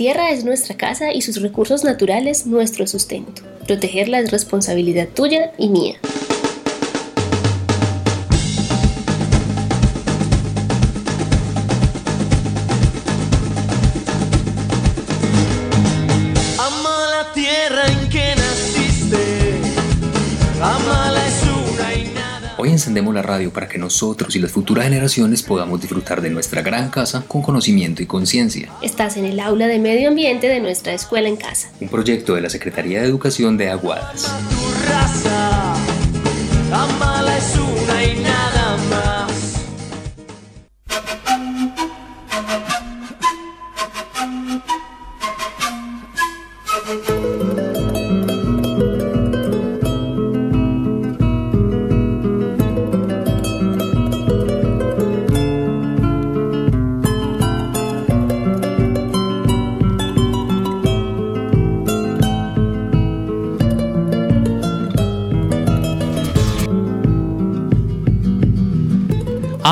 Tierra es nuestra casa y sus recursos naturales nuestro sustento. Protegerla es responsabilidad tuya y mía. Encendemos la radio para que nosotros y las futuras generaciones podamos disfrutar de nuestra gran casa con conocimiento y conciencia. Estás en el aula de medio ambiente de nuestra escuela en casa. Un proyecto de la Secretaría de Educación de Aguadas.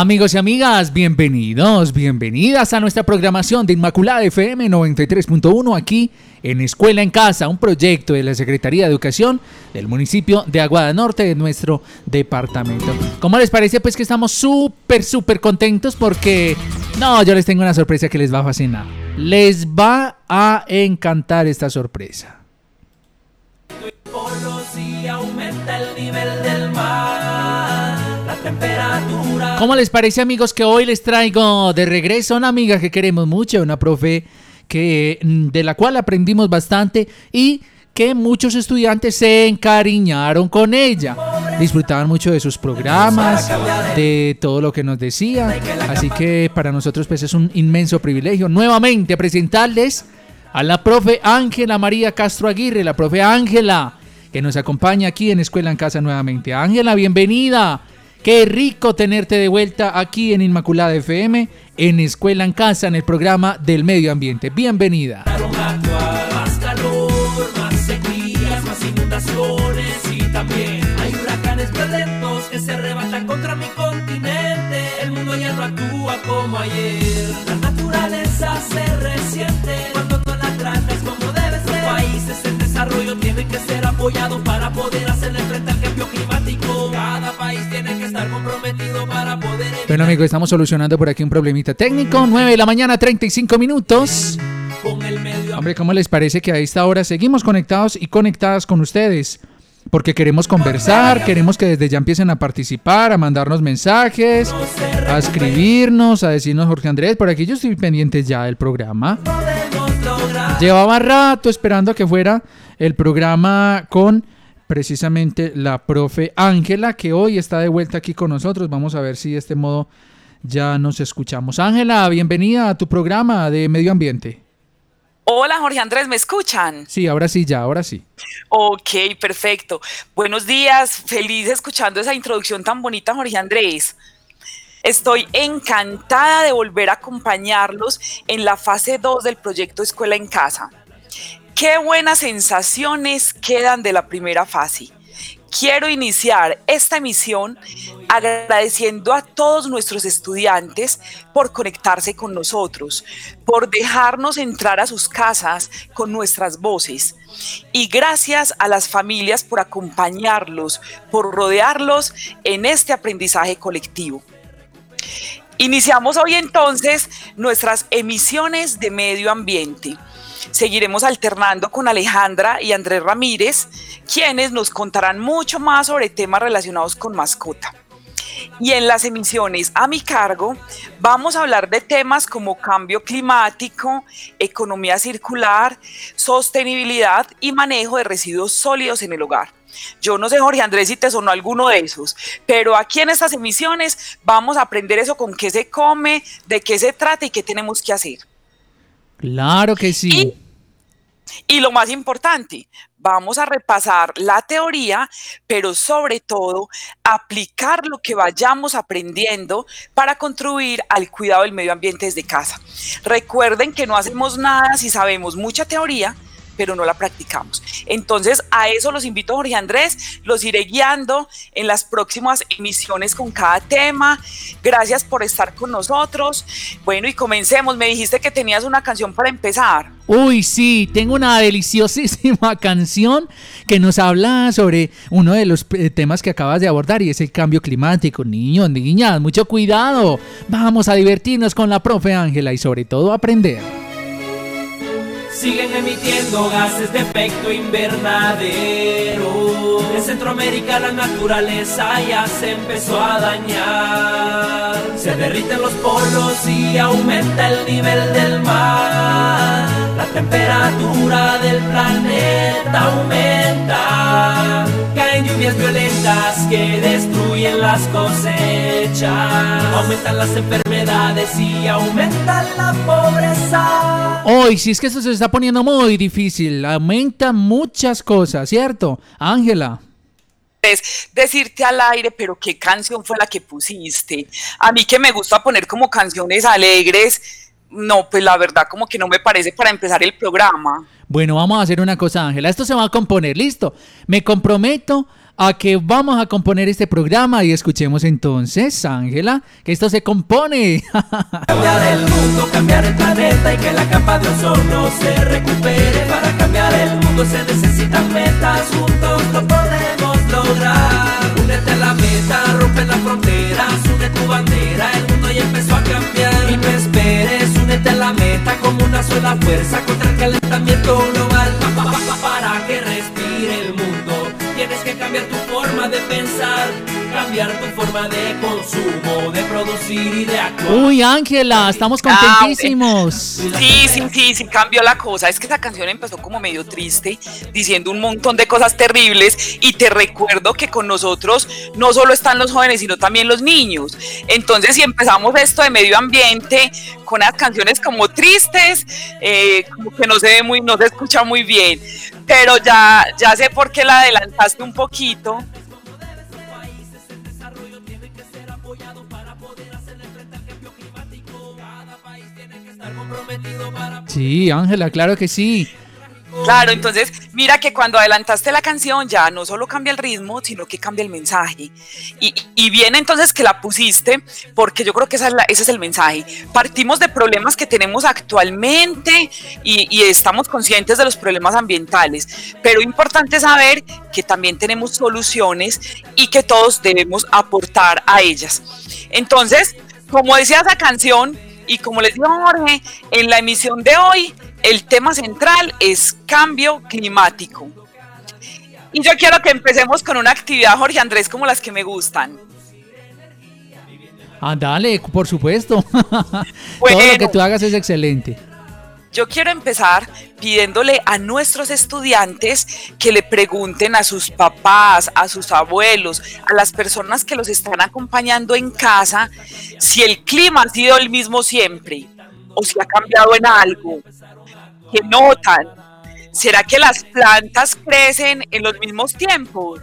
Amigos y amigas, bienvenidos, bienvenidas a nuestra programación de Inmaculada FM 93.1 aquí en Escuela en Casa, un proyecto de la Secretaría de Educación del municipio de Aguada Norte de nuestro departamento. ¿Cómo les parece? Pues que estamos súper, súper contentos porque, no, yo les tengo una sorpresa que les va a fascinar. Les va a encantar esta sorpresa. ¿Cómo les parece amigos que hoy les traigo de regreso una amiga que queremos mucho, una profe que mm, de la cual aprendimos bastante y que muchos estudiantes se encariñaron con ella. Disfrutaban mucho de sus programas, de todo lo que nos decía. Así que para nosotros pues es un inmenso privilegio nuevamente presentarles a la profe Ángela María Castro Aguirre, la profe Ángela, que nos acompaña aquí en Escuela en Casa nuevamente. Ángela, bienvenida. Qué rico tenerte de vuelta aquí en Inmaculada FM, en Escuela en Casa, en el programa del medio ambiente. Bienvenida. El mundo ya no actúa como ayer. La naturaleza se resiente cuando no la tratas como debe ser. Los países en desarrollo tienen que ser apoyados para poder hacerle frente estar comprometido para poder evitar Bueno amigos, estamos solucionando por aquí un problemita técnico. 9 de la mañana, 35 minutos. con el medio Hombre, ¿cómo les parece que a esta hora seguimos conectados y conectadas con ustedes? Porque queremos conversar, queremos que desde ya empiecen a participar, a mandarnos mensajes, a escribirnos, a decirnos Jorge Andrés, por aquí yo estoy pendiente ya del programa. Llevaba rato esperando a que fuera el programa con precisamente la profe Ángela, que hoy está de vuelta aquí con nosotros. Vamos a ver si de este modo ya nos escuchamos. Ángela, bienvenida a tu programa de medio ambiente. Hola Jorge Andrés, ¿me escuchan? Sí, ahora sí, ya, ahora sí. Ok, perfecto. Buenos días, feliz escuchando esa introducción tan bonita, Jorge Andrés. Estoy encantada de volver a acompañarlos en la fase 2 del proyecto Escuela en Casa. Qué buenas sensaciones quedan de la primera fase. Quiero iniciar esta emisión agradeciendo a todos nuestros estudiantes por conectarse con nosotros, por dejarnos entrar a sus casas con nuestras voces. Y gracias a las familias por acompañarlos, por rodearlos en este aprendizaje colectivo. Iniciamos hoy entonces nuestras emisiones de medio ambiente. Seguiremos alternando con Alejandra y Andrés Ramírez, quienes nos contarán mucho más sobre temas relacionados con mascota. Y en las emisiones a mi cargo vamos a hablar de temas como cambio climático, economía circular, sostenibilidad y manejo de residuos sólidos en el hogar. Yo no sé, Jorge Andrés, si te sonó alguno de esos, pero aquí en estas emisiones vamos a aprender eso con qué se come, de qué se trata y qué tenemos que hacer. Claro que sí. Y, lo más importante, vamos a repasar la teoría, pero sobre todo aplicar lo que vayamos aprendiendo para contribuir al cuidado del medio ambiente desde casa. Recuerden que no hacemos nada si sabemos mucha teoría, pero no la practicamos. Entonces, a eso los invito, Jorge Andrés, los iré guiando en las próximas emisiones con cada tema. Gracias por estar con nosotros. Bueno, y comencemos. Me dijiste que tenías una canción para empezar. Uy, sí, tengo una deliciosísima canción que nos habla sobre uno de los eh, temas que acabas de abordar y es el cambio climático. Niños, niñas, mucho cuidado. Vamos a divertirnos con la profe Ángela y sobre todo aprender siguen emitiendo gases de efecto invernadero. En Centroamérica la naturaleza ya se empezó a dañar. Se derriten los polos y aumenta el nivel del mar. La temperatura del planeta aumenta. Caen lluvias violentas que destruyen las cosechas. Aumentan las enfermedades y aumenta la pobreza. Hoy, si es que eso se está poniendo muy difícil, aumenta muchas cosas, ¿cierto? Ángela es decirte al aire, pero qué canción fue la que pusiste. A mí que me gusta poner como canciones alegres, no, pues la verdad como que no me parece para empezar el programa. Bueno, vamos a hacer una cosa, Ángela. Esto se va a componer, listo. Me comprometo a que vamos a componer este programa y escuchemos entonces, Ángela, que esto se compone. cambiar el mundo, cambiar el planeta y que la capa de ozono se recupere. Para cambiar el mundo se necesitan metas, juntos lograr. Únete a la meta, rompe las fronteras, une tu bandera, el mundo ya empezó a cambiar. Y no esperes, únete a la meta como una sola fuerza contra el calentamiento global. Para que respire el mundo, tienes que cambiar tu forma de pensar, cambiar tu forma de consumo, de producir y de actuar. Uy, Ángela, estamos contentísimos. Sí, sí, sí, sí, cambió la cosa. Es que esa canción empezó como medio triste, diciendo un montón de cosas terribles y te recuerdo que con nosotros no solo están los jóvenes, sino también los niños. Entonces, si empezamos esto de medio ambiente con las canciones como tristes, eh, como que no se ve muy, no se escucha muy bien. Pero ya, ya sé por qué la adelantaste un poquito. Sí, Ángela, claro que sí. Claro, entonces mira que cuando adelantaste la canción ya no solo cambia el ritmo, sino que cambia el mensaje. Y, y bien entonces que la pusiste, porque yo creo que esa es la, ese es el mensaje. Partimos de problemas que tenemos actualmente y, y estamos conscientes de los problemas ambientales, pero importante saber que también tenemos soluciones y que todos debemos aportar a ellas. Entonces, como decía esa canción, y como les digo Jorge, en la emisión de hoy el tema central es cambio climático. Y yo quiero que empecemos con una actividad, Jorge Andrés, como las que me gustan. Ah, dale, por supuesto. Todo lo que tú hagas es excelente. Yo quiero empezar pidiéndole a nuestros estudiantes que le pregunten a sus papás, a sus abuelos, a las personas que los están acompañando en casa, si el clima ha sido el mismo siempre o si ha cambiado en algo. ¿Qué notan? ¿Será que las plantas crecen en los mismos tiempos?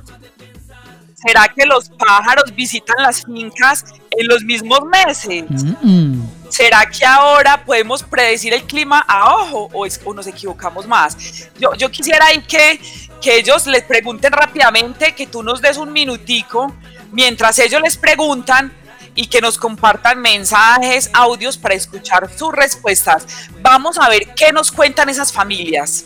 ¿Será que los pájaros visitan las fincas en los mismos meses? Mm. ¿Será que ahora podemos predecir el clima a ojo o, es- o nos equivocamos más? Yo, yo quisiera ahí que, que ellos les pregunten rápidamente, que tú nos des un minutico mientras ellos les preguntan y que nos compartan mensajes, audios para escuchar sus respuestas. Vamos a ver qué nos cuentan esas familias.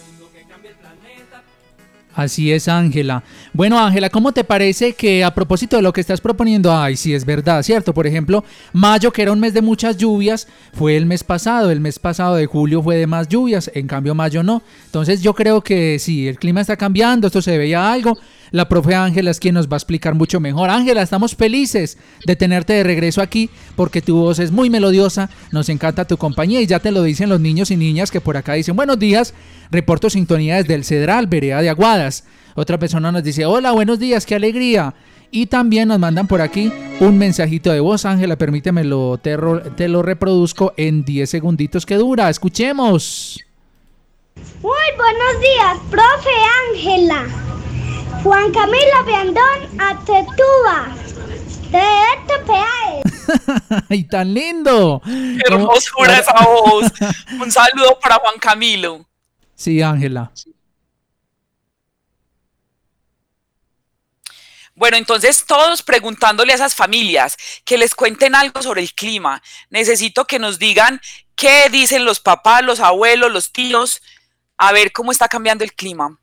Así es, Ángela. Bueno, Ángela, ¿cómo te parece que a propósito de lo que estás proponiendo, ay, sí es verdad, ¿cierto? Por ejemplo, mayo, que era un mes de muchas lluvias, fue el mes pasado, el mes pasado de julio fue de más lluvias, en cambio mayo no. Entonces yo creo que sí, el clima está cambiando, esto se veía algo. La profe Ángela es quien nos va a explicar mucho mejor. Ángela, estamos felices de tenerte de regreso aquí porque tu voz es muy melodiosa, nos encanta tu compañía y ya te lo dicen los niños y niñas que por acá dicen buenos días, reporto sintonía desde el Cedral, Vereda de Aguadas. Otra persona nos dice hola, buenos días, qué alegría. Y también nos mandan por aquí un mensajito de voz, Ángela, permíteme, lo, te, lo reproduzco en 10 segunditos que dura. Escuchemos. Muy buenos días, profe Ángela. Juan Camilo Viandón Atetúa. De este. ¡Ay, tan lindo! Qué ¿Cómo- hermosura esa voz. Un saludo para Juan Camilo. Sí, Ángela. Bueno, entonces todos preguntándole a esas familias que les cuenten algo sobre el clima. Necesito que nos digan qué dicen los papás, los abuelos, los tíos, a ver cómo está cambiando el clima.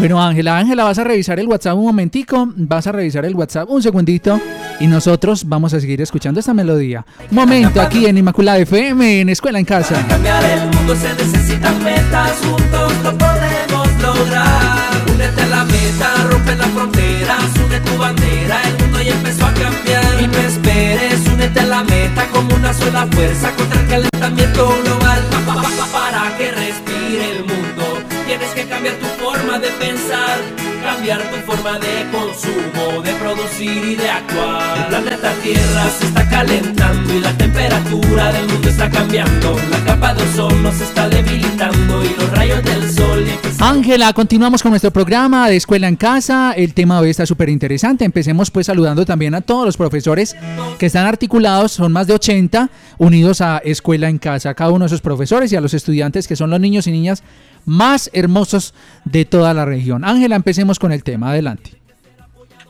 Bueno, Ángela, Ángela, vas a revisar el WhatsApp un momentico, vas a revisar el WhatsApp un segundito y nosotros vamos a seguir escuchando esta melodía. Un momento aquí en Inmaculada FM, en Escuela en Casa. cambiar el mundo se necesitan metas, juntos lo podemos lograr. Únete a la meta, rompe las fronteras, une tu bandera, el mundo ya empezó a cambiar. Y no esperes, únete a la meta como una sola fuerza contra el calentamiento global. Pa, pa, pa, para que respire el mundo, tienes que cambiar tu forma de pensar, cambiar tu forma de consumo, de producir y de actuar. El planeta Tierra se está calentando y la temperatura del mundo está cambiando. La capa de ozono se está debilitando y los rayos del sol empiezan Ángela, continuamos con nuestro programa de Escuela en Casa. El tema hoy está súper interesante. Empecemos pues saludando también a todos los profesores que están articulados, son más de 80, unidos a Escuela en Casa. Cada uno de esos profesores y a los estudiantes que son los niños y niñas más hermosos de toda la región. Ángela, empecemos con el tema. Adelante.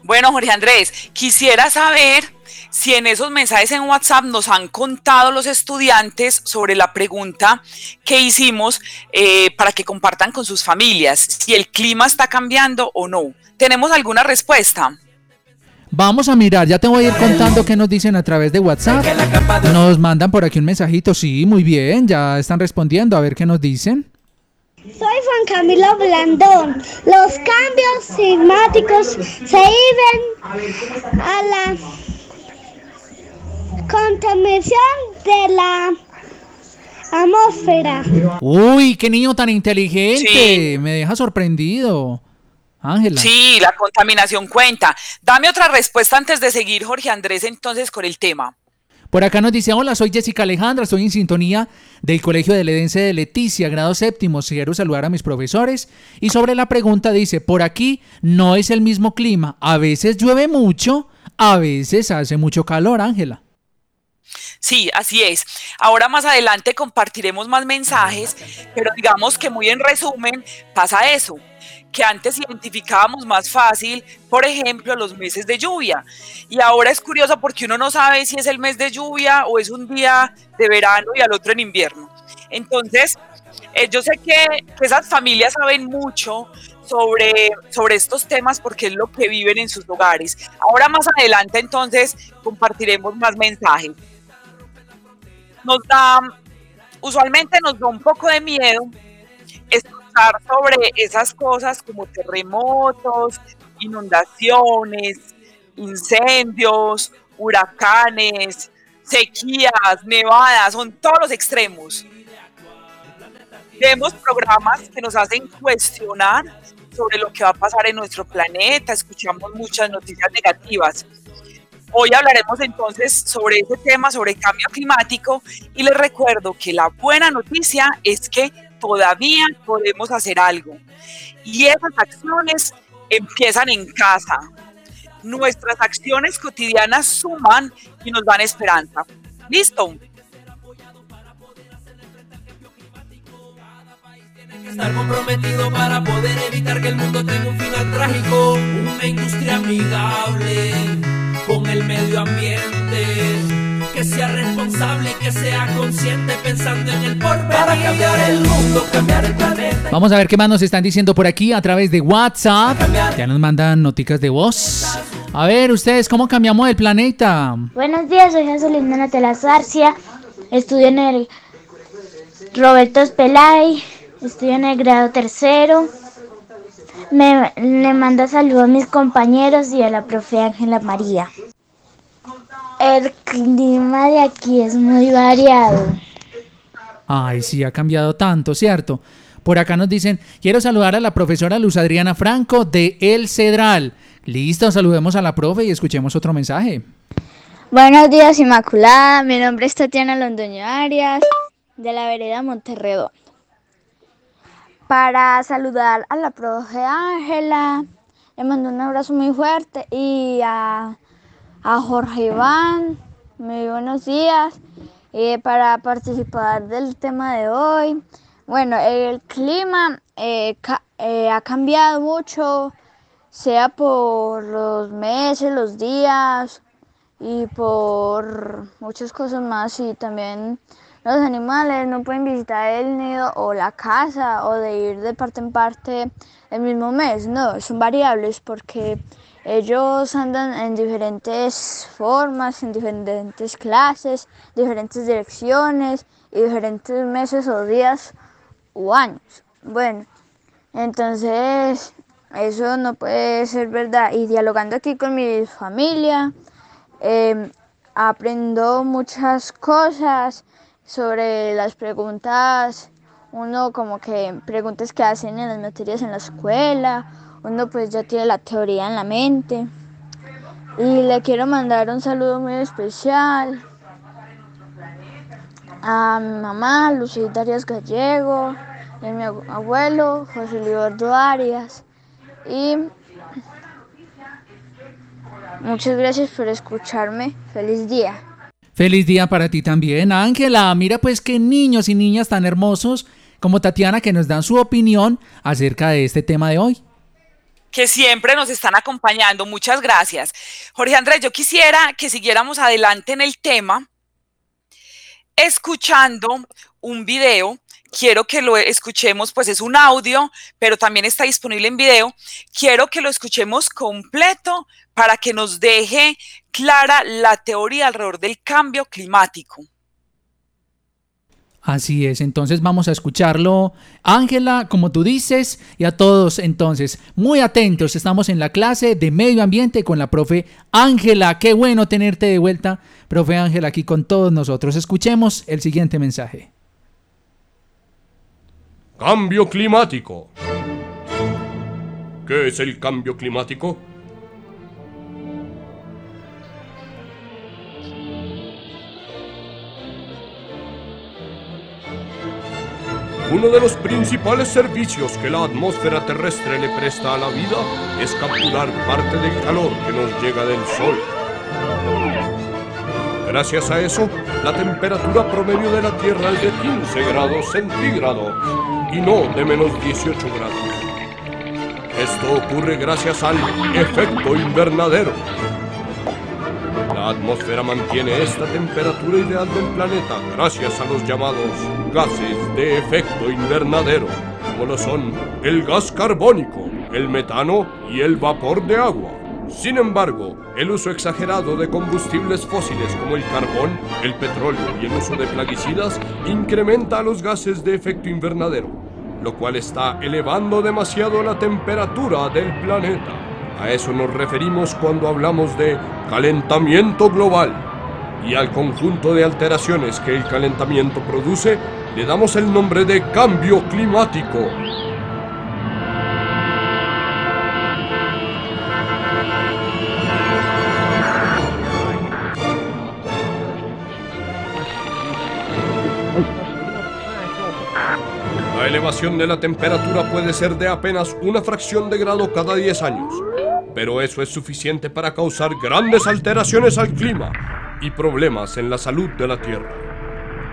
Bueno, Jorge Andrés, quisiera saber si en esos mensajes en WhatsApp nos han contado los estudiantes sobre la pregunta que hicimos eh, para que compartan con sus familias, si el clima está cambiando o no. ¿Tenemos alguna respuesta? Vamos a mirar, ya te voy a ir contando qué nos dicen a través de WhatsApp. Nos mandan por aquí un mensajito, sí, muy bien, ya están respondiendo, a ver qué nos dicen. Soy Juan Camilo Blandón. Los cambios climáticos se deben a la contaminación de la atmósfera. Uy, qué niño tan inteligente, Sí. me deja sorprendido. Ángela. Sí, la contaminación cuenta. Dame otra respuesta antes de seguir, Jorge Andrés, entonces con el tema. Por acá nos dice, hola, soy Jessica Alejandra, estoy en sintonía del Colegio de Ledense de Leticia, grado séptimo. Quiero saludar a mis profesores. Y sobre la pregunta dice, por aquí no es el mismo clima. A veces llueve mucho, a veces hace mucho calor, Ángela. Sí, así es. Ahora más adelante compartiremos más mensajes, pero digamos que muy en resumen pasa eso, que antes identificábamos más fácil, por ejemplo, los meses de lluvia. Y ahora es curioso porque uno no sabe si es el mes de lluvia o es un día de verano y al otro en invierno. Entonces, eh, yo sé que, que esas familias saben mucho sobre, sobre estos temas porque es lo que viven en sus hogares. Ahora más adelante entonces compartiremos más mensajes nos da, usualmente nos da un poco de miedo sobre esas cosas como terremotos, inundaciones, incendios huracanes, sequías, nevadas, son todos los extremos. Vemos programas que nos hacen cuestionar sobre lo que va a pasar en nuestro planeta, escuchamos muchas noticias negativas. Hoy hablaremos entonces sobre ese tema, sobre cambio climático, y les recuerdo que la buena noticia es que todavía podemos hacer algo. Y esas acciones empiezan en casa. Nuestras acciones cotidianas suman y nos dan esperanza. ¿Listo? estar comprometido para poder evitar que el mundo tenga un final trágico. Una industria amigable con el medio ambiente. Que sea responsable y que sea consciente pensando en el porvenir. Para cambiar el mundo, cambiar el planeta. Vamos a ver qué más nos están diciendo por aquí a través de WhatsApp. Ya nos mandan noticas de voz. A ver, ustedes, ¿cómo cambiamos el planeta? Buenos días, soy Jesulina Natela Zarcia. Estudio en el Roberto Espelay. Estoy en el grado tercero. Me, le mando saludos a mis compañeros y a la profe Ángela María. El clima de aquí es muy variado. Ay, sí, ha cambiado tanto, ¿cierto? Por acá nos dicen, quiero saludar a la profesora Luz Adriana Franco de El Cedral. Listo, saludemos a la profe y escuchemos otro mensaje. Buenos días, Inmaculada. Mi nombre es Tatiana Londoño Arias, de la vereda Monterredo para saludar a la profe Ángela. Le mando un abrazo muy fuerte y a, Jorge Iván, muy buenos días. Y para participar del tema de hoy, bueno, el clima eh, eh, ha cambiado mucho, sea por los meses, los días y por muchas cosas más y también los animales no pueden visitar el nido o la casa o de ir de parte en parte el mismo mes, no, son variables porque ellos andan en diferentes formas, en diferentes clases, diferentes direcciones y diferentes meses o días o años. Bueno, entonces eso no puede ser verdad. Y dialogando aquí con mi familia, eh, aprendo muchas cosas sobre las preguntas, uno como que preguntas que hacen en las materias en la escuela, uno pues ya tiene la teoría en la mente. Y le quiero mandar un saludo muy especial a mi mamá, Lucía Arias Gallego, y a mi abuelo, José Libordo Arias. Y muchas gracias por escucharme. Feliz día. Feliz día para ti también, Ángela. Mira pues qué niños y niñas tan hermosos como Tatiana que nos dan su opinión acerca de este tema de hoy que siempre nos están acompañando. Muchas gracias. Jorge Andrés, yo quisiera que siguiéramos adelante en el tema escuchando un video. Quiero que lo escuchemos, pues es un audio, pero también está disponible en video. Quiero que lo escuchemos completo para que nos deje clara la teoría alrededor del cambio climático. Así es, entonces vamos a escucharlo. Ángela, como tú dices, y a todos entonces, muy atentos, estamos en la clase de medio ambiente con la profe Ángela. Qué bueno tenerte de vuelta, profe Ángela, aquí con todos nosotros. Escuchemos el siguiente mensaje. Cambio climático. ¿Qué es el cambio climático? Uno de los principales servicios que la atmósfera terrestre le presta a la vida es capturar parte del calor que nos llega del Sol. Gracias a eso, la temperatura promedio de la Tierra es de 15 grados centígrados y no de menos 18 grados. Esto ocurre gracias al efecto invernadero, la atmósfera mantiene esta temperatura ideal del planeta gracias a los llamados gases de efecto invernadero, como lo son el gas carbónico, el metano y el vapor de agua. Sin embargo, el uso exagerado de combustibles fósiles como el carbón, el petróleo y el uso de plaguicidas incrementa los gases de efecto invernadero, lo cual está elevando demasiado la temperatura del planeta. A eso nos referimos cuando hablamos de calentamiento global. Y al conjunto de alteraciones que el calentamiento produce le damos el nombre de cambio climático. La elevación de la temperatura puede ser de apenas una fracción de grado cada 10 años, pero eso es suficiente para causar grandes alteraciones al clima y problemas en la salud de la Tierra.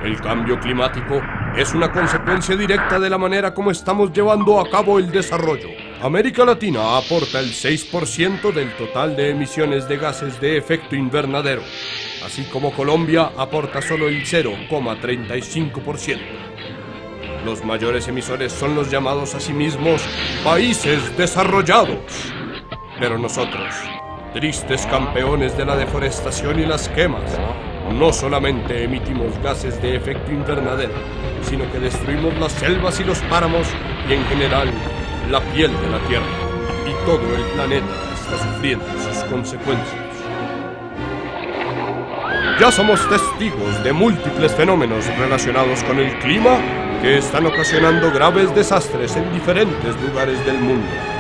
El cambio climático es una consecuencia directa de la manera como estamos llevando a cabo el desarrollo. América Latina aporta el 6% del total de emisiones de gases de efecto invernadero, así como Colombia aporta solo el 0,35%. Los mayores emisores son los llamados a sí mismos países desarrollados. Pero nosotros, tristes campeones de la deforestación y las quemas, no solamente emitimos gases de efecto invernadero, sino que destruimos las selvas y los páramos y en general la piel de la Tierra. Y todo el planeta está sufriendo sus consecuencias. Ya somos testigos de múltiples fenómenos relacionados con el clima que están ocasionando graves desastres en diferentes lugares del mundo.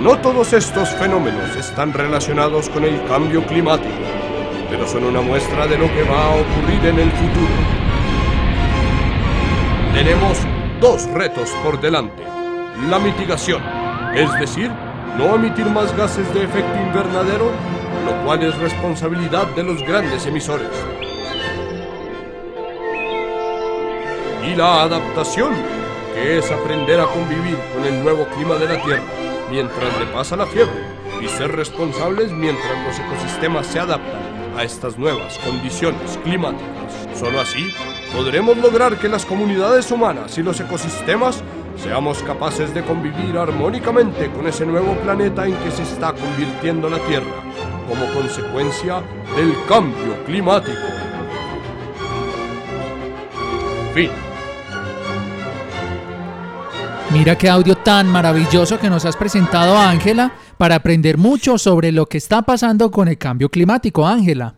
No todos estos fenómenos están relacionados con el cambio climático, pero son una muestra de lo que va a ocurrir en el futuro. Tenemos dos retos por delante. La mitigación, es decir, no emitir más gases de efecto invernadero, lo cual es responsabilidad de los grandes emisores. Y la adaptación, que es aprender a convivir con el nuevo clima de la Tierra mientras le pasa la fiebre y ser responsables mientras los ecosistemas se adaptan a estas nuevas condiciones climáticas. Solo así podremos lograr que las comunidades humanas y los ecosistemas seamos capaces de convivir armónicamente con ese nuevo planeta en que se está convirtiendo la Tierra como consecuencia del cambio climático. Fin. Mira qué audio tan maravilloso que nos has presentado, Ángela, para aprender mucho sobre lo que está pasando con el cambio climático, Ángela.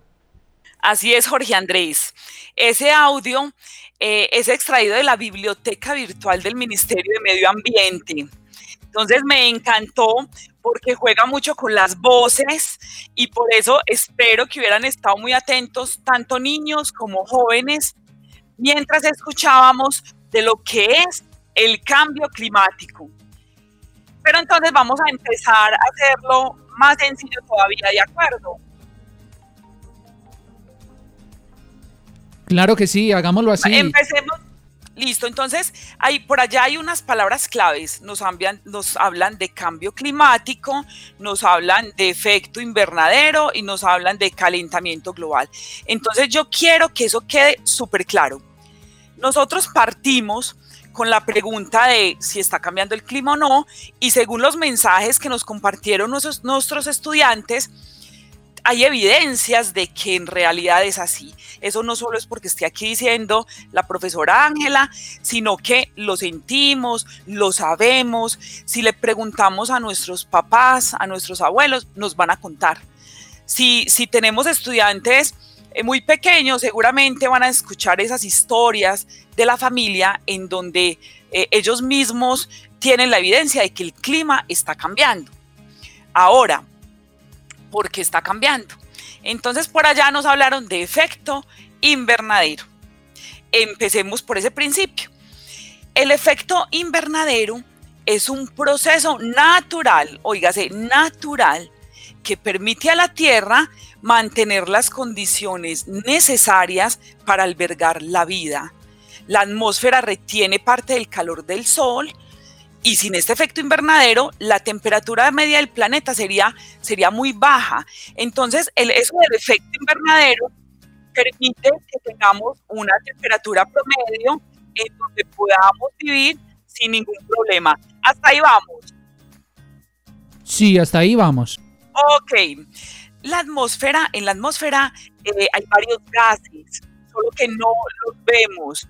Así es, Jorge Andrés. Ese audio eh, es extraído de la biblioteca virtual del Ministerio de Medio Ambiente. Entonces me encantó porque juega mucho con las voces y por eso espero que hubieran estado muy atentos tanto niños como jóvenes mientras escuchábamos de lo que es el cambio climático. Pero entonces vamos a empezar a hacerlo más sencillo todavía, ¿de acuerdo? Claro que sí, hagámoslo así. Empecemos. Listo, entonces ahí, por allá hay unas palabras claves. Nos, hablan, nos hablan de cambio climático, nos hablan de efecto invernadero y nos hablan de calentamiento global. Entonces yo quiero que eso quede súper claro. Nosotros partimos con la pregunta de si está cambiando el clima o no y según los mensajes que nos compartieron nuestros, estudiantes, hay evidencias de que en realidad es así. Eso no solo es porque esté aquí diciendo la profesora Ángela, sino que lo sentimos, lo sabemos. Si le preguntamos a nuestros papás, a nuestros abuelos, nos van a contar. Si, si tenemos estudiantes muy pequeños, seguramente van a escuchar esas historias de la familia en donde eh, ellos mismos tienen la evidencia de que el clima está cambiando. Ahora, porque está cambiando. Entonces por allá nos hablaron de efecto invernadero. Empecemos por ese principio. El efecto invernadero es un proceso natural, oígase, natural, que permite a la Tierra mantener las condiciones necesarias para albergar la vida. La atmósfera retiene parte del calor del Sol, y sin este efecto invernadero, la temperatura media del planeta sería, sería muy baja. Entonces, el, eso del efecto invernadero permite que tengamos una temperatura promedio en donde podamos vivir sin ningún problema. Hasta ahí vamos. Sí, hasta ahí vamos. Ok. La atmósfera, en la atmósfera eh, hay varios gases, solo que no los vemos.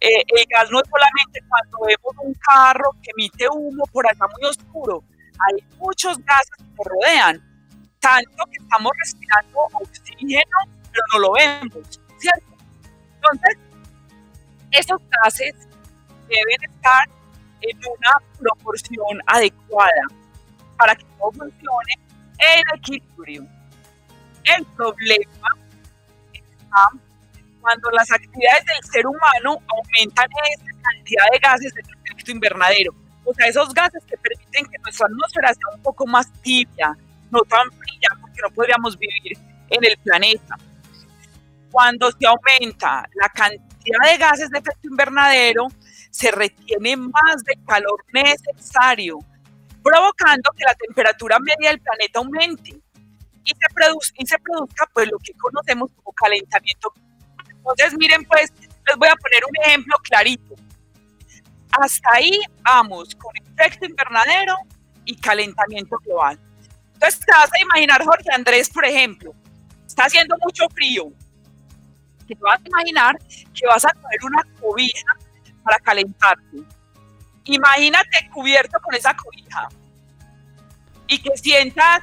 Eh, el gas no es solamente cuando vemos un carro que emite humo por allá muy oscuro. hay muchos gases que nos rodean, tanto que estamos respirando oxígeno, pero no lo vemos, ¿cierto? Entonces, esos gases deben estar en una proporción adecuada para que todo funcione en equilibrio. El problema está cuando las actividades del ser humano aumentan esa cantidad de gases del efecto invernadero. O sea, esos gases que permiten que nuestra atmósfera sea un poco más tibia, no tan fría, porque no podríamos vivir en el planeta. Cuando se aumenta la cantidad de gases de efecto invernadero, se retiene más de calor necesario, provocando que la temperatura media del planeta aumente y se, produzca, y se produzca pues lo que conocemos como calentamiento. Entonces, miren, pues, les voy a poner un ejemplo clarito. Hasta ahí vamos con efecto invernadero y calentamiento global. Entonces, te vas a imaginar, Jorge Andrés, por ejemplo, está haciendo mucho frío. Te vas a imaginar que vas a coger una cobija para calentarte. Imagínate cubierto con esa cobija y que sientas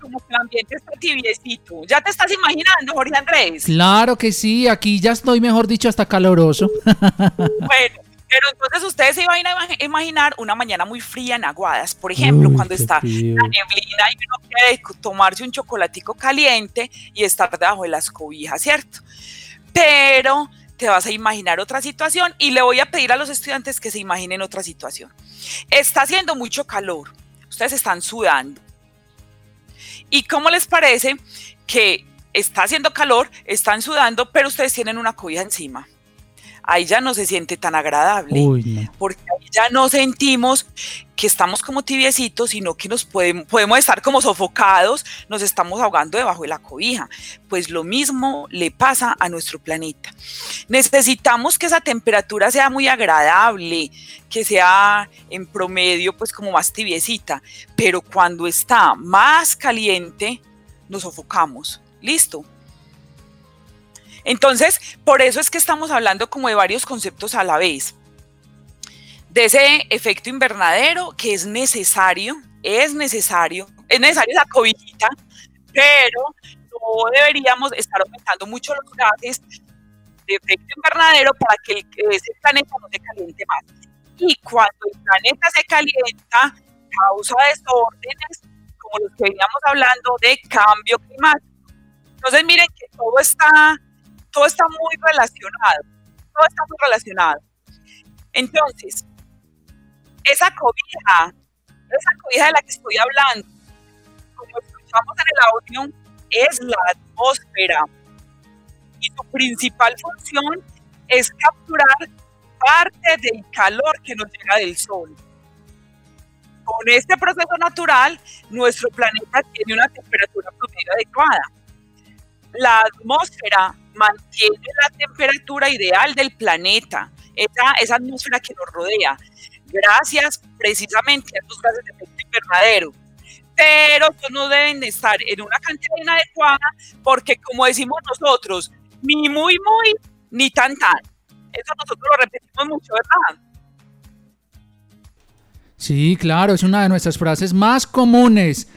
como que el ambiente está tibiecito. ¿Ya te estás imaginando, Jorge Andrés? Claro que sí, aquí ya estoy, mejor dicho, hasta caloroso. bueno, pero entonces ustedes se iban a imaginar una mañana muy fría en Aguadas, por ejemplo, cuando está la neblina y uno quiere tomarse un chocolatico caliente y estar debajo de las cobijas, ¿cierto? Pero te vas a imaginar otra situación y le voy a pedir a los estudiantes que se imaginen otra situación. Está haciendo mucho calor, ustedes están sudando. ¿Y cómo les parece que está haciendo calor, están sudando, pero ustedes tienen una cobija encima? Ahí ya no se siente tan agradable, porque ahí ya no sentimos que estamos como tibiecitos, sino que nos podemos, podemos estar como sofocados, nos estamos ahogando debajo de la cobija. Pues lo mismo le pasa a nuestro planeta. Necesitamos que esa temperatura sea muy agradable, que sea en promedio pues como más tibiecita, pero cuando está más caliente, nos sofocamos. Listo. Entonces, por eso es que estamos hablando como de varios conceptos a la vez. De ese efecto invernadero que es necesario, es necesario, es necesaria esa cobijita, pero no deberíamos estar aumentando mucho los gases de efecto invernadero para que ese planeta no se caliente más. Y cuando el planeta se calienta, causa desórdenes como los que veníamos hablando de cambio climático. Entonces miren que todo está todo está muy relacionado, todo está muy relacionado. Entonces, esa cobija, esa cobija de la que estoy hablando, como escuchamos en el audio, es la atmósfera. Y su principal función es capturar parte del calor que nos llega del Sol. Con este proceso natural, nuestro planeta tiene una temperatura promedio adecuada. La atmósfera mantiene la temperatura ideal del planeta, esa, esa atmósfera que nos rodea, gracias precisamente a estos gases de efecto invernadero. Pero no deben estar en una cantidad inadecuada porque, como decimos nosotros, ni muy, muy, ni tan, tan. Eso nosotros lo repetimos mucho, ¿verdad? Sí, claro, es una de nuestras frases más comunes.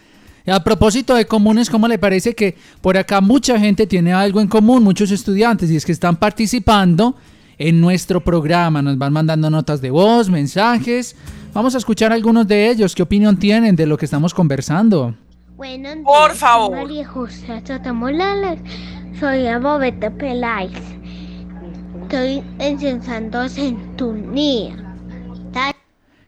A propósito de comunes, ¿cómo le parece que por acá mucha gente tiene algo en común, muchos estudiantes, y es que están participando en nuestro programa? Nos van mandando notas de voz, mensajes. Vamos a escuchar algunos de ellos. ¿Qué opinión tienen de lo que estamos conversando? Bueno, por favor. María José soy Abobeta Peláez. Estoy en sintonía.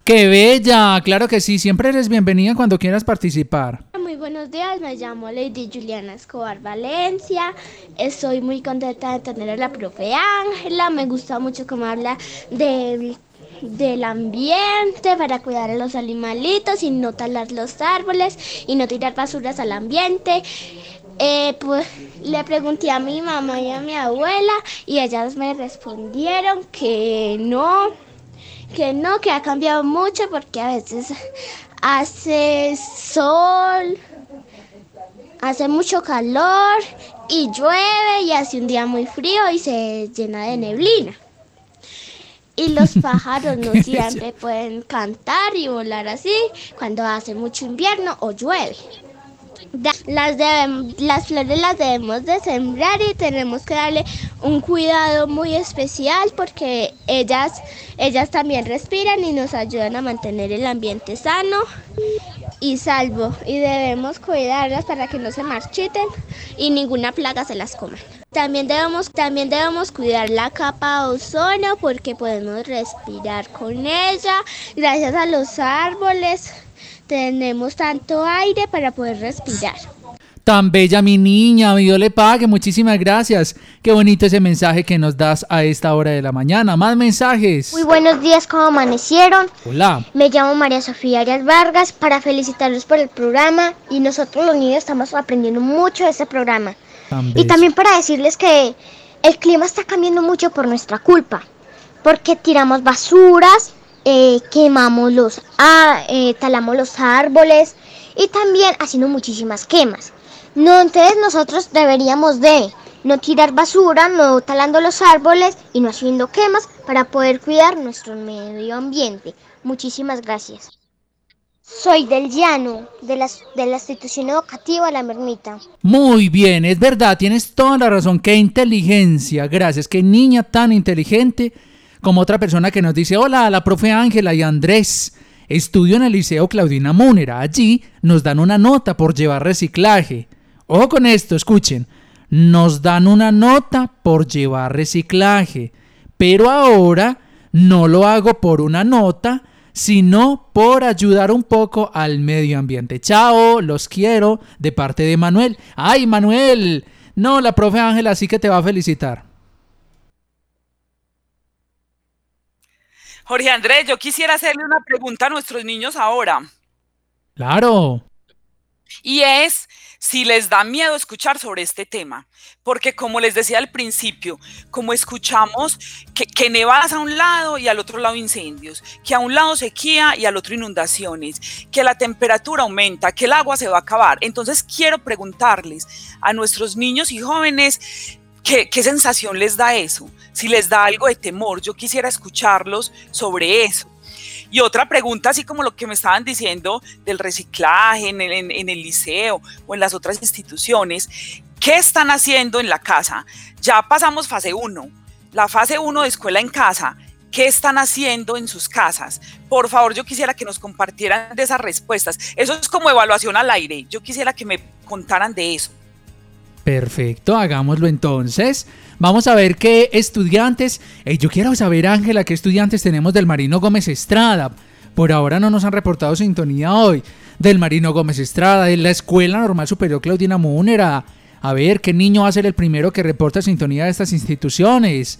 ¡Qué bella! Claro que sí, siempre eres bienvenida cuando quieras participar. Muy buenos días, me llamo Lady Juliana Escobar Valencia. Estoy muy contenta de tener a la profe Ángela. Me gusta mucho cómo habla del, del ambiente para cuidar a los animalitos y no talar los árboles y no tirar basuras al ambiente. Eh, pues le pregunté a mi mamá y a mi abuela y ellas me respondieron que no, que no, que ha cambiado mucho porque a veces hace sol, hace mucho calor y llueve y hace un día muy frío y se llena de neblina. Y los pájaros no siempre pueden cantar y volar así cuando hace mucho invierno o llueve. Las, las flores las debemos de sembrar y tenemos que darle un cuidado muy especial porque ellas, ellas también respiran y nos ayudan a mantener el ambiente sano y salvo y debemos cuidarlas para que no se marchiten y ninguna plaga se las coma. También debemos, también debemos cuidar la capa de ozono porque podemos respirar con ella. Gracias a los árboles tenemos tanto aire para poder respirar. Tan bella mi niña, mi Dios le pague, muchísimas gracias. Qué bonito ese mensaje que nos das a esta hora de la mañana. Más mensajes. Muy buenos días, ¿cómo amanecieron? Hola. Me llamo María Sofía Arias Vargas para felicitarlos por el programa y nosotros los niños estamos aprendiendo mucho de este programa. y también para decirles que el clima está cambiando mucho por nuestra culpa, porque tiramos basuras, eh, quemamos los, ah, eh, talamos los árboles y también haciendo muchísimas quemas. No, entonces nosotros deberíamos de no tirar basura, no talando los árboles y no haciendo quemas para poder cuidar nuestro medio ambiente. Muchísimas gracias. Soy del llano, de la, de la institución educativa La Mermita. Muy bien, es verdad, tienes toda la razón. Qué inteligencia, gracias. Qué niña tan inteligente como otra persona que nos dice, hola, la profe Ángela y Andrés. Estudio en el Liceo Claudina Múnera. Allí nos dan una nota por llevar reciclaje. Ojo con esto, escuchen. Nos dan una nota por llevar reciclaje, pero ahora no lo hago por una nota, sino por ayudar un poco al medio ambiente. Chao, los quiero, de parte de Manuel. Ay, Manuel, no, la profe Ángela sí que te va a felicitar. Jorge Andrés, yo quisiera hacerle una pregunta a nuestros niños ahora. Claro. Y es, si les da miedo escuchar sobre este tema, porque como les decía al principio, como escuchamos que, que, nevadas a un lado y al otro lado incendios, que a un lado sequía y al otro inundaciones, que la temperatura aumenta, que el agua se va a acabar. Entonces quiero preguntarles a nuestros niños y jóvenes qué, qué sensación les da eso, si les da algo de temor, yo quisiera escucharlos sobre eso. Y otra pregunta, así como lo que me estaban diciendo del reciclaje en el, en, el liceo o en las otras instituciones, ¿qué están haciendo en la casa? Ya pasamos fase 1, la fase 1 de escuela en casa. ¿Qué están haciendo en sus casas? Por favor, yo quisiera que nos compartieran de esas respuestas. Eso es como evaluación al aire. Yo quisiera que me contaran de eso. Perfecto, hagámoslo entonces. Vamos a ver qué estudiantes. yo quiero saber, Ángela, qué estudiantes tenemos del Marino Gómez Estrada. Por ahora no nos han reportado sintonía hoy. Del Marino Gómez Estrada, de la Escuela Normal Superior Claudina Múnera. A ver, ¿qué niño va a ser el primero que reporta sintonía de estas instituciones?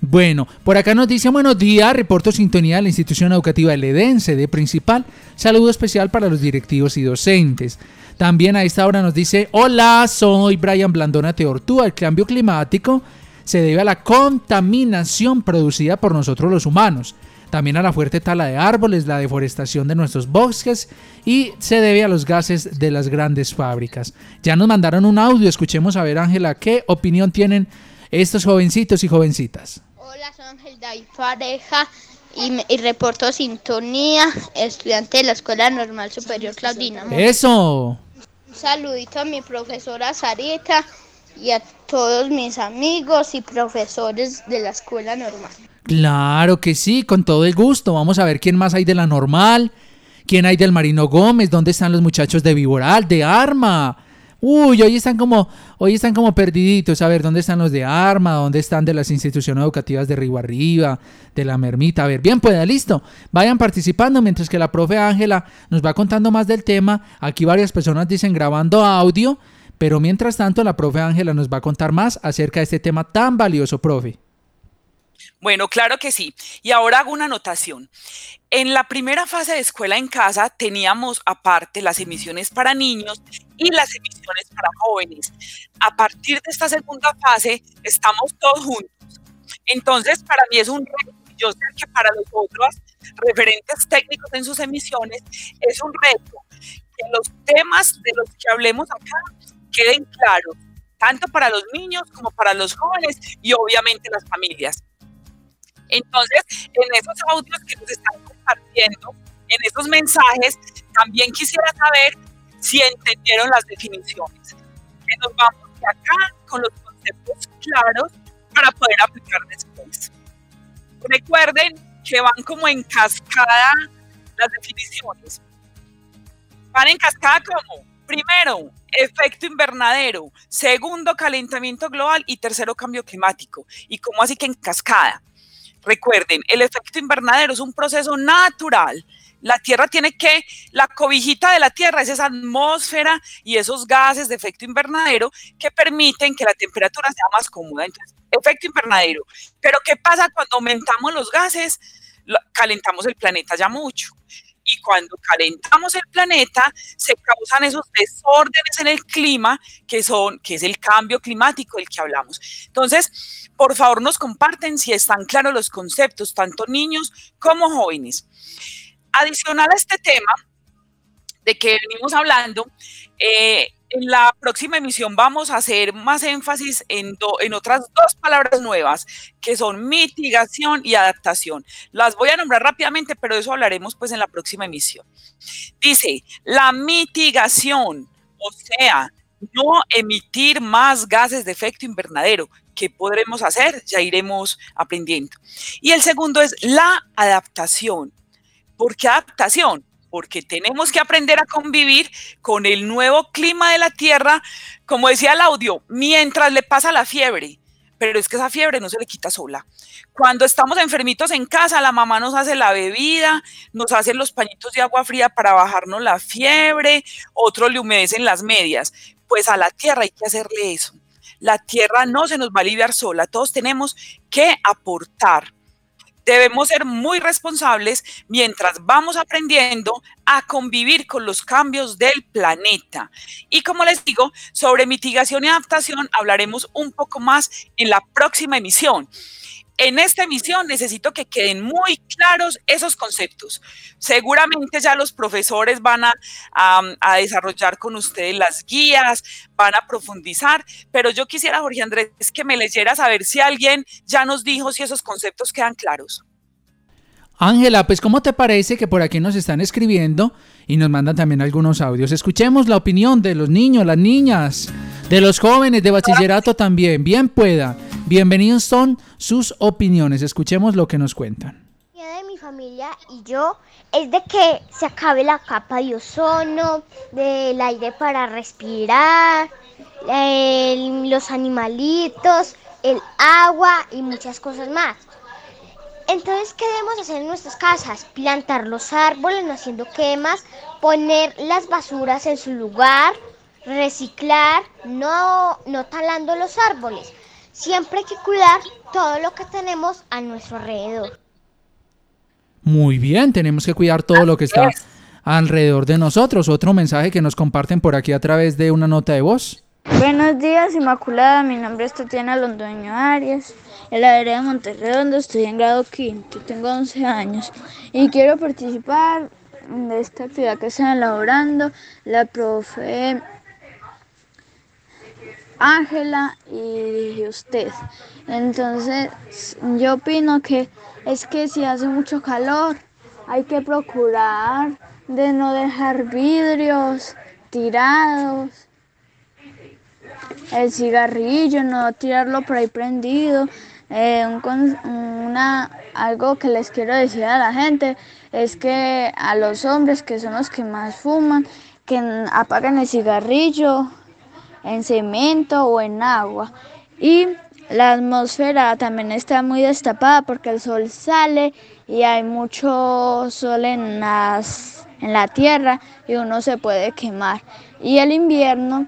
Bueno, por acá nos dice buenos días, reporto sintonía de la institución educativa del Edense de principal. Saludo especial para los directivos y docentes. También a esta hora nos dice, hola, soy Brian Blandona Teortúa. El cambio climático se debe a la contaminación producida por nosotros los humanos. También a la fuerte tala de árboles, la deforestación de nuestros bosques y se debe a los gases de las grandes fábricas. Ya nos mandaron un audio, escuchemos a ver Ángela, ¿qué opinión tienen estos jovencitos y jovencitas? Hola, soy Ángel David Pareja y, y, reporto sintonía, estudiante de la Escuela Normal Superior Claudina. ¡Eso! Un saludito a mi profesora Sarita y a todos mis amigos y profesores de la escuela normal. Claro que sí, con todo el gusto. Vamos a ver quién más hay de la normal, quién hay del Marino Gómez, dónde están los muchachos de Viboral, de Arma. Uy, hoy están como, hoy están como perdiditos. A ver, ¿dónde están los de Arma? ¿Dónde están de las instituciones educativas de Río Arriba? De la Mermita. A ver, bien, pues listo. Vayan participando mientras que la profe Ángela nos va contando más del tema. Aquí varias personas dicen grabando audio. Pero mientras tanto, la profe Ángela nos va a contar más acerca de este tema tan valioso, profe. Bueno, claro que sí. Y ahora hago una anotación. En la primera fase de escuela en casa teníamos aparte las emisiones para niños y las emisiones para jóvenes. A partir de esta segunda fase estamos todos juntos. Entonces, para mí es un reto. Yo sé que para los otros referentes técnicos en sus emisiones es un reto que los temas de los que hablemos acá queden claros, tanto para los niños como para los jóvenes y obviamente las familias. Entonces, en esos audios que nos están compartiendo, en esos mensajes, también quisiera saber si entendieron las definiciones. Que nos vamos de acá con los conceptos claros para poder aplicar después. Recuerden que van como en cascada las definiciones. Van en cascada como, primero, efecto invernadero, segundo, calentamiento global y tercero, cambio climático. ¿Y cómo así que en cascada? Recuerden, el efecto invernadero es un proceso natural. La Tierra tiene que, la cobijita de la Tierra es esa atmósfera y esos gases de efecto invernadero que permiten que la temperatura sea más cómoda. Entonces, efecto invernadero. Pero ¿qué pasa cuando aumentamos los gases? Calentamos el planeta ya mucho y cuando calentamos el planeta se causan esos desórdenes en el clima que son que es el cambio climático del que hablamos. Entonces, por favor, nos comparten si están claros los conceptos, tanto niños como jóvenes. Adicional a este tema de que venimos hablando, eh, en la próxima emisión vamos a hacer más énfasis en, en otras dos palabras nuevas, que son mitigación y adaptación. Las voy a nombrar rápidamente, pero de eso hablaremos pues en la próxima emisión. Dice, la mitigación, o sea, no emitir más gases de efecto invernadero. ¿Qué podremos hacer? Ya iremos aprendiendo. Y el segundo es la adaptación. ¿Por qué adaptación? Porque tenemos que aprender a convivir con el nuevo clima de la Tierra, como decía el audio, mientras le pasa la fiebre. Pero es que esa fiebre no se le quita sola. Cuando estamos enfermitos en casa, la mamá nos hace la bebida, nos hace los pañitos de agua fría para bajarnos la fiebre, otros le humedecen las medias. Pues a la tierra hay que hacerle eso. La tierra no se nos va a aliviar sola, todos tenemos que aportar debemos ser muy responsables mientras vamos aprendiendo a convivir con los cambios del planeta. Y como les digo, sobre mitigación y adaptación hablaremos un poco más en la próxima emisión en esta emisión necesito que queden muy claros esos conceptos. Seguramente ya los profesores van a, desarrollar con ustedes las guías, van a profundizar, pero yo quisiera, Jorge Andrés, que me leyera a ver si alguien ya nos dijo si esos conceptos quedan claros. Ángela, pues ¿cómo te parece que por aquí nos están escribiendo y nos mandan también algunos audios? Escuchemos la opinión de los niños, las niñas, de los jóvenes de bachillerato también, bien pueda. Bienvenidos son sus opiniones, escuchemos lo que nos cuentan. de mi familia y yo es de que se acabe la capa de ozono, del aire para respirar, los animalitos, el agua y muchas cosas más. Entonces, ¿qué debemos hacer en nuestras casas? Plantar los árboles, no haciendo quemas, poner las basuras en su lugar, reciclar, no, no talando los árboles. Siempre hay que cuidar todo lo que tenemos a nuestro alrededor. Muy bien, tenemos que cuidar todo lo que está alrededor de nosotros. Otro mensaje que nos comparten por aquí a través de una nota de voz. Buenos días, Inmaculada. Mi nombre es Tatiana Londoño Arias. En la área de Monterredondo estoy en grado quinto, tengo 11 años y quiero participar de esta actividad que están elaborando la profe Ángela y usted. Entonces, yo opino que es que si hace mucho calor, hay que procurar de no dejar vidrios tirados, el cigarrillo, no tirarlo por ahí prendido, eh, una, algo que les quiero decir a la gente es que a los hombres que son los que más fuman, que apaguen el cigarrillo en cemento o en agua. Y la atmósfera también está muy destapada porque el sol sale y hay mucho sol en, las, en la tierra y uno se puede quemar. Y el invierno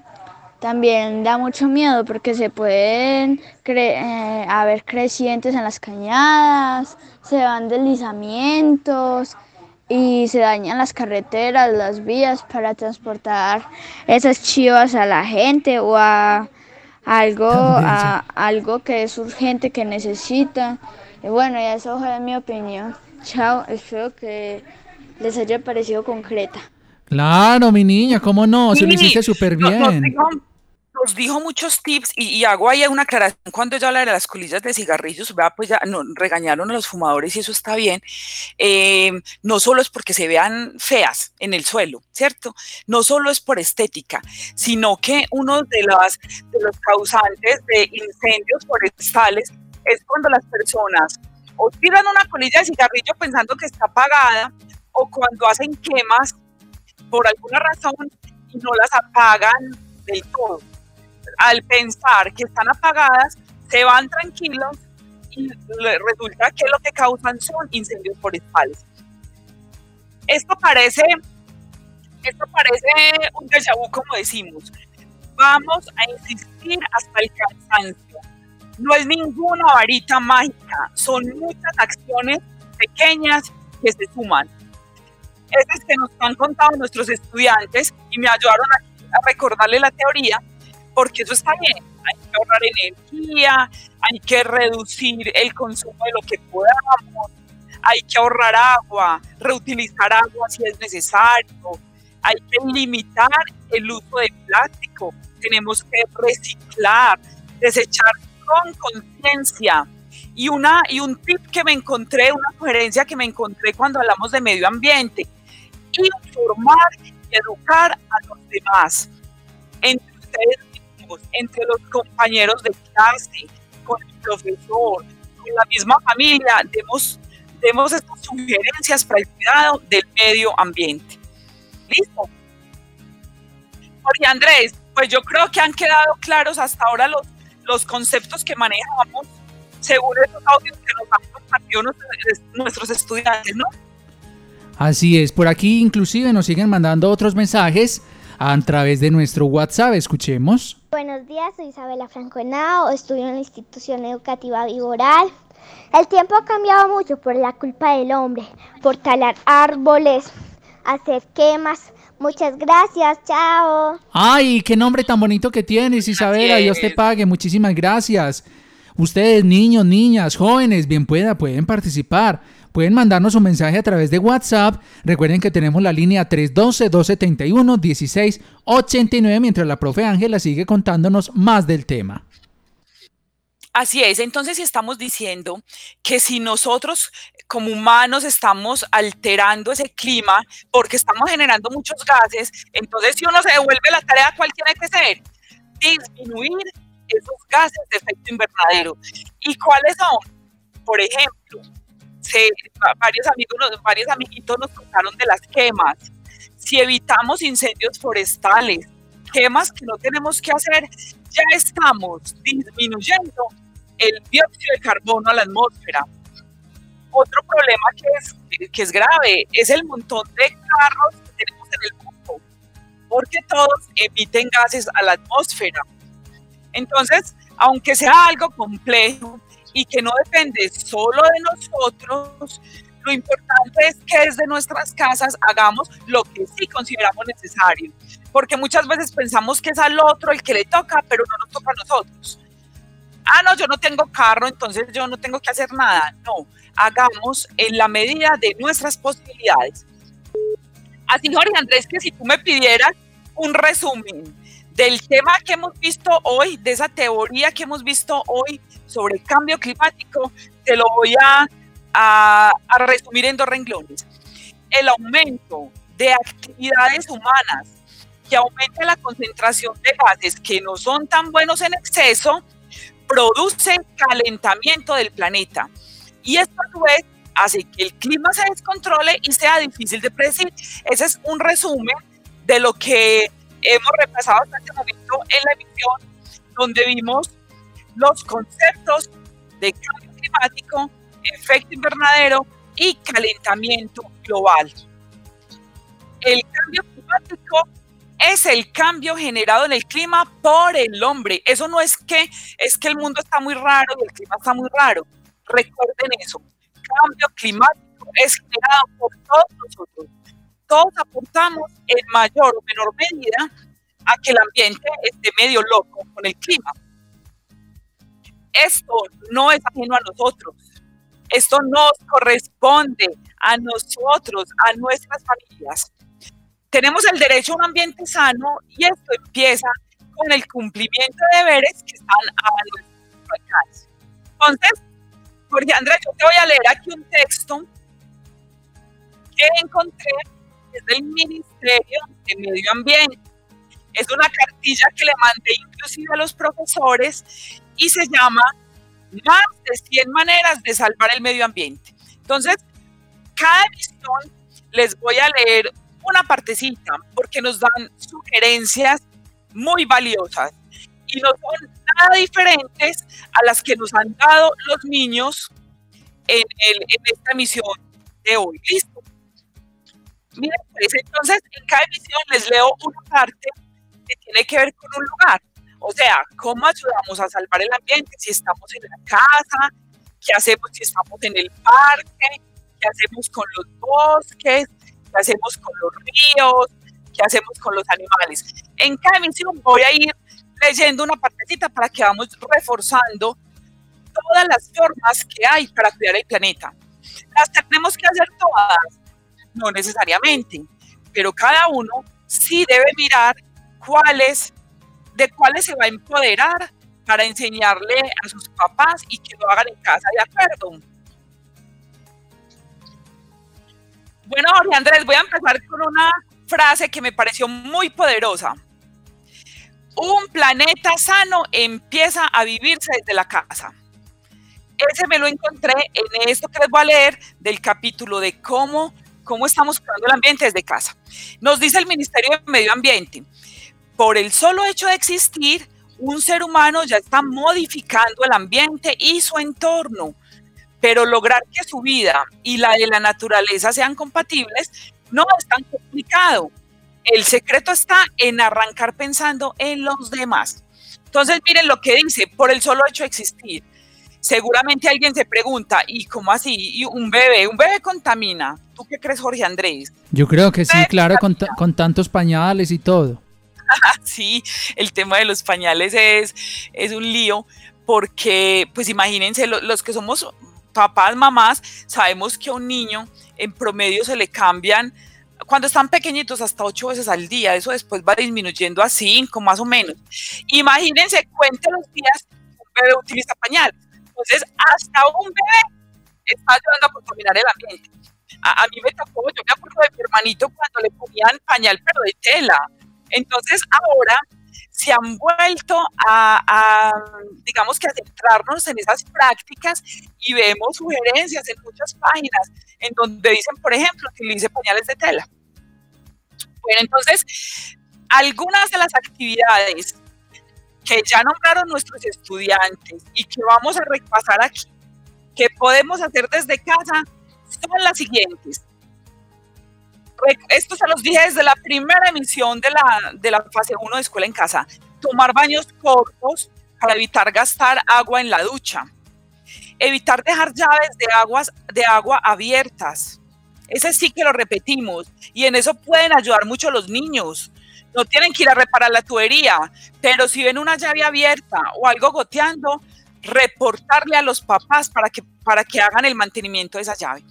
también da mucho miedo porque se pueden eh, haber crecientes en las cañadas, se van deslizamientos y se dañan las carreteras, las vías para transportar esas chivas a la gente o a algo, a algo que es urgente, que necesita. Y bueno, y eso es mi opinión. Chao, espero que les haya parecido concreta. Claro, mi niña, ¿cómo no? Se lo hiciste súper bien nos dijo muchos tips y, hago ahí una aclaración cuando ella habla de las colillas de cigarrillos, vea, pues ya no, regañaron a los fumadores y eso está bien. Eh, no solo es porque se vean feas en el suelo, ¿cierto? No solo es por estética, sino que uno de, las, de los causantes de incendios forestales es cuando las personas o tiran una colilla de cigarrillo pensando que está apagada o cuando hacen quemas por alguna razón y no las apagan del todo al pensar que están apagadas, se van tranquilos y resulta que lo que causan son incendios forestales. Esto parece, esto parece un déjà vu, como decimos. Vamos a insistir hasta el cansancio. No es ninguna varita mágica, son muchas acciones pequeñas que se suman. Estas que nos han contado nuestros estudiantes y me ayudaron a, a recordarle la teoría, porque eso está bien. Hay que ahorrar energía, hay que reducir el consumo de lo que podamos, hay que ahorrar agua, reutilizar agua si es necesario, hay que limitar el uso de plástico, tenemos que reciclar, desechar con conciencia. Y, una, y un tip que me encontré, una sugerencia que me encontré cuando hablamos de medio ambiente, informar y educar a los demás. Entre ustedes entre los compañeros de clase, con el profesor, con la misma familia, demos, demos estas sugerencias para el cuidado del medio ambiente. ¿Listo? Jorge Andrés, pues yo creo que han quedado claros hasta ahora los, los conceptos que manejamos según esos audios que nos han compartido nuestros, nuestros estudiantes, ¿no? Así es, por aquí inclusive nos siguen mandando otros mensajes a través de nuestro WhatsApp. Escuchemos. Buenos días, soy Isabela Franco Henao, estudio en la institución educativa Viboral. El tiempo ha cambiado mucho por la culpa del hombre, por talar árboles, hacer quemas. Muchas gracias, chao. Ay, qué nombre tan bonito que tienes, Isabela. Dios te pague, muchísimas gracias. Ustedes, niños, niñas, jóvenes, bien pueda, pueden participar. Pueden mandarnos un mensaje a través de WhatsApp. Recuerden que tenemos la línea 312-271-1689 mientras la profe Ángela sigue contándonos más del tema. Así es, entonces si estamos diciendo que si nosotros como humanos estamos alterando ese clima porque estamos generando muchos gases, entonces si uno se devuelve la tarea, ¿cuál tiene que ser? Disminuir esos gases de efecto invernadero. ¿Y cuáles son? Por ejemplo, varios amigos, varios amiguitos nos contaron de las quemas. Si evitamos incendios forestales, quemas que no tenemos que hacer, ya estamos disminuyendo el dióxido de carbono a la atmósfera. Otro problema que es, que es grave es el montón de carros que tenemos en el mundo, porque todos emiten gases a la atmósfera. Entonces, aunque sea algo complejo, y que no depende solo de nosotros, lo importante es que desde nuestras casas hagamos lo que sí consideramos necesario, porque muchas veces pensamos que es al otro el que le toca, pero no nos toca a nosotros. Ah, no, yo no tengo carro, entonces yo no tengo que hacer nada. No, hagamos en la medida de nuestras posibilidades. Así, Jorge Andrés, que si tú me pidieras un resumen del tema que hemos visto hoy, de esa teoría que hemos visto hoy sobre el cambio climático, te lo voy a, a, resumir en dos renglones. El aumento de actividades humanas que aumenta la concentración de gases que no son tan buenos en exceso, produce calentamiento del planeta. Y esto a su vez hace que el clima se descontrole y sea difícil de predecir. Ese es un resumen de lo que hemos repasado hasta este momento en la emisión, donde vimos los conceptos de cambio climático, efecto invernadero y calentamiento global. El cambio climático es el cambio generado en el clima por el hombre. Eso no es que es que el mundo está muy raro y el clima está muy raro. Recuerden eso. Cambio climático es generado por todos nosotros. Todos aportamos en mayor o menor medida a que el ambiente esté medio loco con el clima. Esto no es ajeno a nosotros. Esto nos corresponde a nosotros, a nuestras familias. Tenemos el derecho a un ambiente sano y esto empieza con el cumplimiento de deberes que están a nuestro alcance. Entonces, Jorge Andrés, yo te voy a leer aquí un texto que encontré desde el Ministerio de Medio Ambiente. Es una cartilla que le mandé inclusive a los profesores y se llama Más de 100 maneras de salvar el medio ambiente. Entonces, cada emisión les voy a leer una partecita porque nos dan sugerencias muy valiosas y no son nada diferentes a las que nos han dado los niños en, esta emisión de hoy. ¿Listo? Miren, pues entonces en cada emisión les leo una parte que tiene que ver con un lugar. O sea, cómo ayudamos a salvar el ambiente si estamos en la casa, qué hacemos si estamos en el parque, qué hacemos con los bosques, qué hacemos con los ríos, qué hacemos con los animales. En cada emisión voy a ir leyendo una partecita para que vamos reforzando todas las formas que hay para cuidar el planeta. ¿Las tenemos que hacer todas? No necesariamente, pero cada uno sí debe mirar cuáles, de cuáles se va a empoderar para enseñarle a sus papás y que lo hagan en casa, ¿de acuerdo? Bueno, Jorge Andrés, voy a empezar con una frase que me pareció muy poderosa. Un planeta sano empieza a vivirse desde la casa. Ese me lo encontré en esto que les voy a leer del capítulo de cómo, cómo estamos cuidando el ambiente desde casa. Nos dice el Ministerio de Medio Ambiente, por el solo hecho de existir, un ser humano ya está modificando el ambiente y su entorno pero lograr que su vida y la de la naturaleza sean compatibles no es tan complicado. El secreto está en arrancar pensando en los demás. Entonces, miren lo que dice, por el solo hecho de existir. Seguramente alguien se pregunta, ¿y cómo así? ¿Y un bebé? ¿Un bebé contamina? ¿Tú qué crees, Jorge Andrés? Yo creo que sí, claro, con, con, tantos pañales y todo. sí, el tema de los pañales es, es un lío, porque, pues imagínense, los que somos papás, mamás, sabemos que a un niño en promedio se le cambian, cuando están pequeñitos, hasta ocho veces al día. Eso después va disminuyendo a cinco, más o menos. Imagínense, cuente los días que un bebé utiliza pañal. Entonces, hasta un bebé está ayudando a contaminar el ambiente. A, a, mí me tocó, yo me acuerdo de mi hermanito cuando le ponían pañal, pero de tela. Entonces, ahora se han vuelto a, digamos que a centrarnos en esas prácticas y vemos sugerencias en muchas páginas en donde dicen, por ejemplo, utilice pañales de tela. Bueno, entonces, algunas de las actividades que ya nombraron nuestros estudiantes y que vamos a repasar aquí, que podemos hacer desde casa, son las siguientes esto se los dije desde la primera emisión de la, de la fase 1 de escuela en casa. Tomar baños cortos para evitar gastar agua en la ducha. Evitar dejar llaves de, aguas, de agua abiertas. Ese sí que lo repetimos. Y en eso pueden ayudar mucho los niños. No tienen que ir a reparar la tubería, pero si ven una llave abierta o algo goteando, reportarle a los papás para que, para que hagan el mantenimiento de esa llave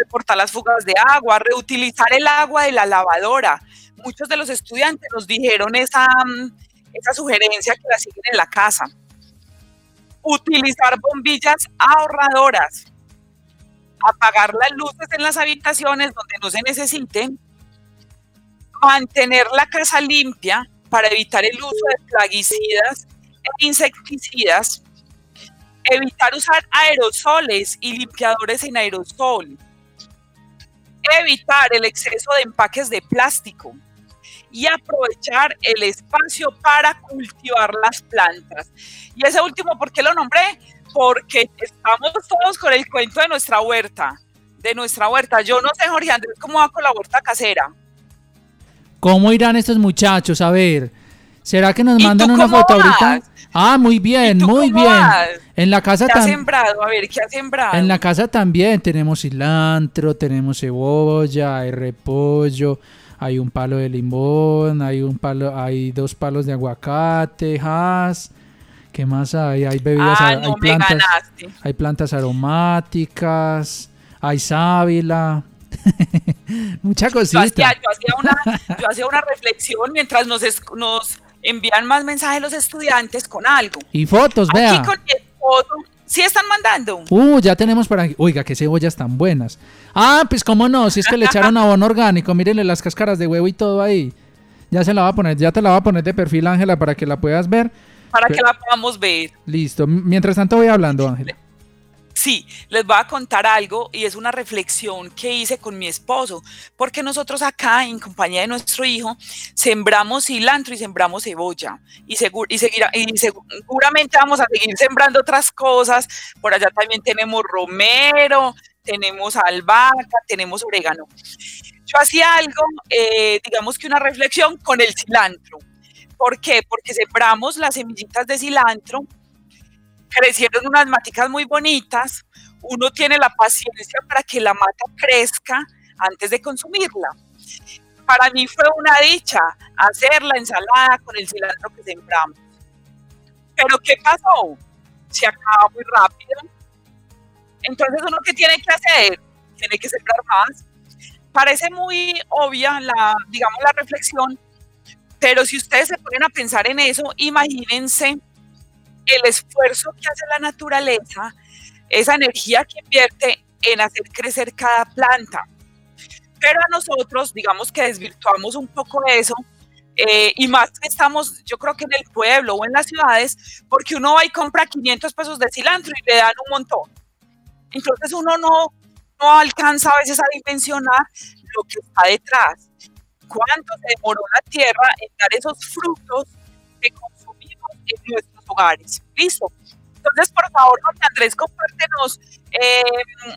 reportar las fugas de agua, reutilizar el agua de la lavadora. Muchos de los estudiantes nos dijeron esa, mm, esa sugerencia que la siguen en la casa. Utilizar bombillas ahorradoras. Apagar las luces en las habitaciones donde no se necesiten. Mantener la casa limpia para evitar el uso de plaguicidas e insecticidas. Evitar usar aerosoles y limpiadores en aerosol evitar el exceso de empaques de plástico y aprovechar el espacio para cultivar las plantas. Y ese último, ¿por qué lo nombré? Porque estamos todos con el cuento de nuestra huerta, de nuestra huerta. Yo no sé, Jorge Andrés, cómo va con la huerta casera. ¿Cómo irán estos muchachos? A ver, ¿será que nos mandan una foto ahorita? Ah, muy bien, muy bien. En la casa también. sembrado? A ver, ¿qué ha sembrado? En la casa también tenemos cilantro, tenemos cebolla, hay repollo, hay un palo de limón, hay un palo, hay dos palos de aguacate, ¿Qué más hay? Hay bebidas, ah, hay, plantas, hay plantas aromáticas, hay sábila. Mucha cosita. Yo hacía, una, yo hacía una reflexión mientras nos, nos envían más mensajes los estudiantes con algo. Y fotos, vea. Aquí con mi esposo, ¿sí están mandando? Uh, ya tenemos para aquí. Oiga, qué cebollas tan buenas. Ah, pues cómo no, si es que le echaron abono orgánico, mírenle las cáscaras de huevo y todo ahí. Ya se la va a poner, ya te la va a poner de perfil, Ángela, para que la puedas ver. Para que la podamos ver. Listo. Mientras tanto voy hablando, Ángela. Sí, les voy a contar algo y es una reflexión que hice con mi esposo, porque nosotros acá en compañía de nuestro hijo sembramos cilantro y sembramos cebolla y, y, y seguramente vamos a seguir sembrando otras cosas. Por allá también tenemos romero, tenemos albahaca, tenemos orégano. Yo hacía algo, eh, digamos que una reflexión con el cilantro. ¿Por qué? Porque sembramos las semillitas de cilantro crecieron unas maticas muy bonitas, uno tiene la paciencia para que la mata crezca antes de consumirla. Para mí fue una dicha hacer la ensalada con el cilantro que sembramos. Pero ¿qué pasó? Se acaba muy rápido. Entonces uno qué tiene que hacer? Tiene que sembrar más. Parece muy obvia la, digamos, la reflexión, pero si ustedes se ponen a pensar en eso, imagínense el esfuerzo que hace la naturaleza, esa energía que invierte en hacer crecer cada planta. Pero a nosotros, digamos que desvirtuamos un poco eso, eh, y más que estamos, yo creo que en el pueblo o en las ciudades, porque uno va y compra 500 pesos de cilantro y le dan un montón. Entonces uno no, no alcanza a veces a dimensionar lo que está detrás. ¿Cuánto se demoró la tierra en dar esos frutos que consumimos en nuestro hogares. Listo. Entonces, por favor, Andrés, compártenos eh,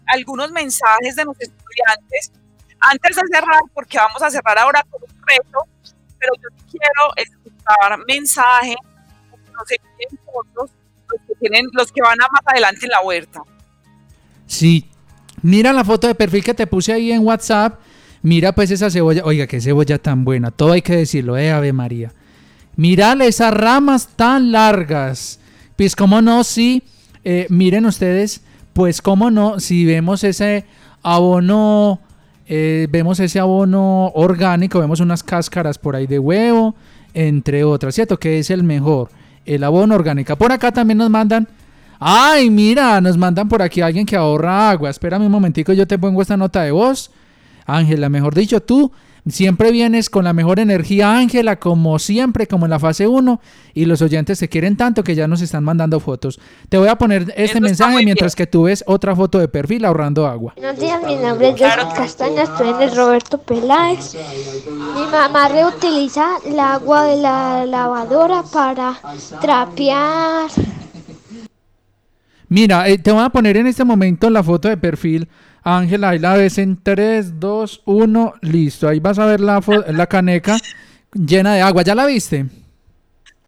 algunos mensajes de los estudiantes antes de cerrar, porque vamos a cerrar ahora con un reto, pero yo quiero escuchar mensajes, los fotos, los que, tienen, los que van a más adelante en la huerta. Sí, mira la foto de perfil que te puse ahí en WhatsApp. Mira pues esa cebolla, oiga, qué cebolla tan buena, todo hay que decirlo, eh, Ave María. Mirale esas ramas tan largas. Pues cómo no, si eh, miren ustedes, pues cómo no, si vemos ese abono, eh, vemos ese abono orgánico, vemos unas cáscaras por ahí de huevo, entre otras, ¿cierto? Que es el mejor, el abono orgánico. Por acá también nos mandan, ay, mira, nos mandan por aquí alguien que ahorra agua. Espérame un momentico, yo te pongo esta nota de voz. Ángela, mejor dicho, tú Siempre vienes con la mejor energía, Ángela, como siempre, como en la fase 1, y los oyentes te quieren tanto que ya nos están mandando fotos. Te voy a poner este mensaje mientras que tú ves otra foto de perfil ahorrando agua. Buenos días, mi nombre es Jessica Castaña, estoy en el Roberto Peláez. Mi mamá reutiliza el agua de la lavadora para trapear. Mira, eh, te voy a poner en este momento la foto de perfil Ángela, ahí la ves en 3, 2, 1, listo. Ahí vas a ver la, la caneca llena de agua. ¿Ya la viste?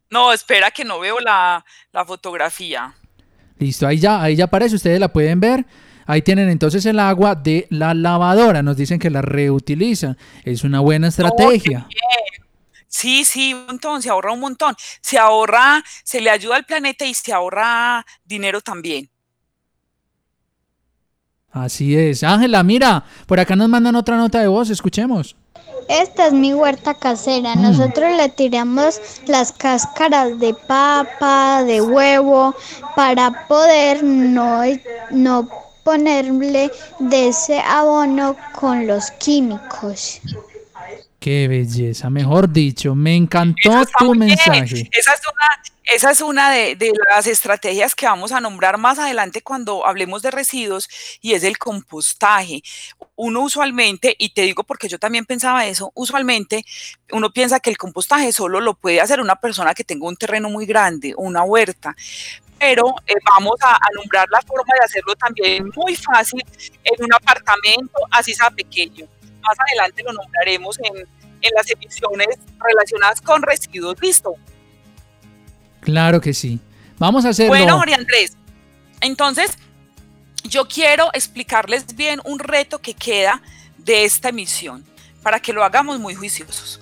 No, espera que no veo la, fotografía. Listo, ahí ya, ahí ya aparece, ustedes la pueden ver. Ahí tienen entonces el agua de la lavadora. Nos dicen que la reutilizan. Es una buena estrategia. sí, sí, un montón, se ahorra un montón. Se ahorra, se le ayuda al planeta y se ahorra dinero también. Así es. Ángela, mira, por acá nos mandan otra nota de voz, escuchemos. Esta es mi huerta casera. Mm. Nosotros le tiramos las cáscaras de papa, de huevo, para poder no, no ponerle de ese abono con los químicos. Qué belleza, mejor dicho, me encantó tu mensaje. Esa es una, esa es una de, las estrategias que vamos a nombrar más adelante cuando hablemos de residuos y es el compostaje. Uno usualmente, y te digo porque yo también pensaba eso, usualmente uno piensa que el compostaje solo lo puede hacer una persona que tenga un terreno muy grande, una huerta, pero eh, vamos a, nombrar la forma de hacerlo también muy fácil en un apartamento, así sea pequeño. Más adelante lo nombraremos en, en las emisiones relacionadas con residuos. Listo. Claro que sí. Vamos a hacerlo. Bueno, María Andrés, entonces yo quiero explicarles bien un reto que queda de esta emisión para que lo hagamos muy juiciosos.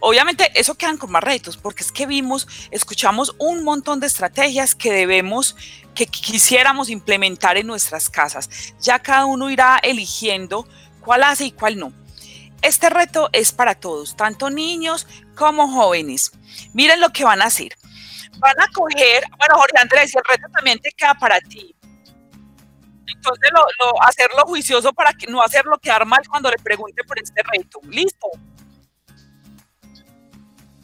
Obviamente eso quedan con más retos porque es que vimos, escuchamos un montón de estrategias que debemos, que quisiéramos implementar en nuestras casas. Ya cada uno irá eligiendo cuál hace y cuál no. este reto es para todos, tanto niños como jóvenes. Miren lo que van a hacer. Van a coger, bueno, Jorge Andrés, el reto también te queda para ti. Entonces, lo, hacerlo juicioso para que no hacerlo quedar mal cuando le pregunte por este reto. ¿Listo?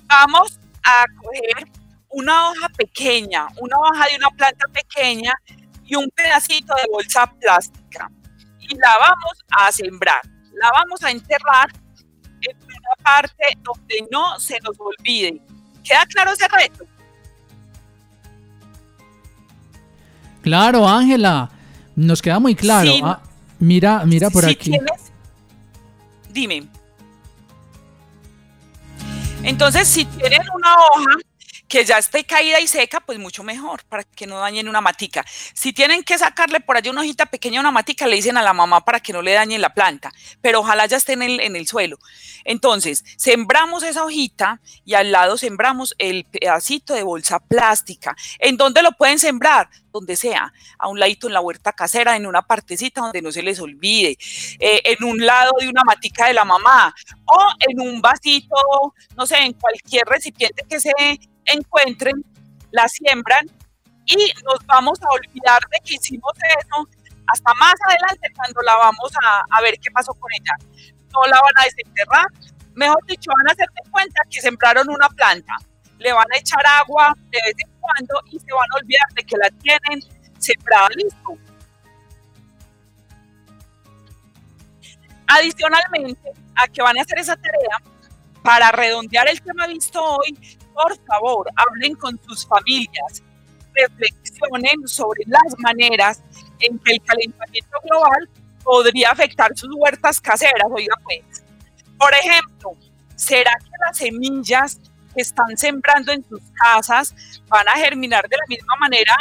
Vamos a coger una hoja pequeña, una hoja de una planta pequeña y un pedacito de bolsa plástica. Y la vamos a sembrar. La vamos a enterrar en una parte donde no se nos olvide. ¿Queda claro ese reto? Claro, Ángela. Nos queda muy claro. Ah, mira, mira por aquí. dime. Entonces, si tienen una hoja que ya esté caída y seca, pues mucho mejor, para que no dañen una matica. Si tienen que sacarle por allí una hojita pequeña, una matica, le dicen a la mamá para que no le dañen la planta, pero ojalá ya esté en el, en el suelo. Entonces, sembramos esa hojita y al lado sembramos el pedacito de bolsa plástica. ¿En dónde lo pueden sembrar? Donde sea, a un ladito en la huerta casera, en una partecita donde no se les olvide, eh, en un lado de una matica de la mamá o en un vasito, no sé, en cualquier recipiente que se encuentren, la siembran y nos vamos a olvidar de que hicimos eso hasta más adelante cuando la vamos a, ver qué pasó con ella. No la van a desenterrar, mejor dicho, van a hacerse cuenta que sembraron una planta, le van a echar agua de vez en cuando y se van a olvidar de que la tienen sembrada listo. Adicionalmente a que van a hacer esa tarea, para redondear el tema visto hoy, por favor, hablen con sus familias, reflexionen sobre las maneras en que el calentamiento global podría afectar sus huertas caseras. Oiga, pues, por ejemplo, ¿será que las semillas que están sembrando en sus casas van a germinar de la misma manera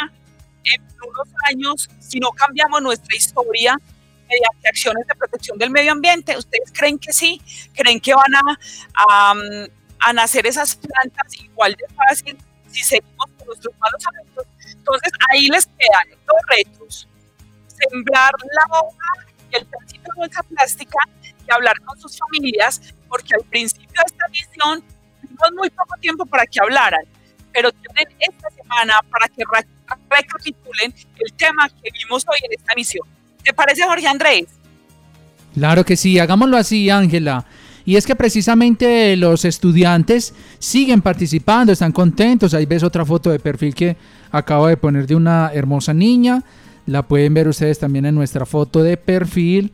en unos años si no cambiamos nuestra historia mediante acciones de protección del medio ambiente? ¿Ustedes creen que sí? ¿Creen que van a, a nacer esas plantas igual de fácil si seguimos con nuestros malos hábitos. Entonces ahí les quedan dos retos. Sembrar la hoja y el pedacito de bolsa plástica y hablar con sus familias, porque al principio de esta misión tuvimos muy poco tiempo para que hablaran, pero tienen esta semana para que recapitulen el tema que vimos hoy en esta misión. ¿Te parece, Jorge Andrés? Claro que sí, hagámoslo así, Ángela. Y es que precisamente los estudiantes siguen participando, están contentos. Ahí ves otra foto de perfil que acabo de poner de una hermosa niña. La pueden ver ustedes también en nuestra foto de perfil.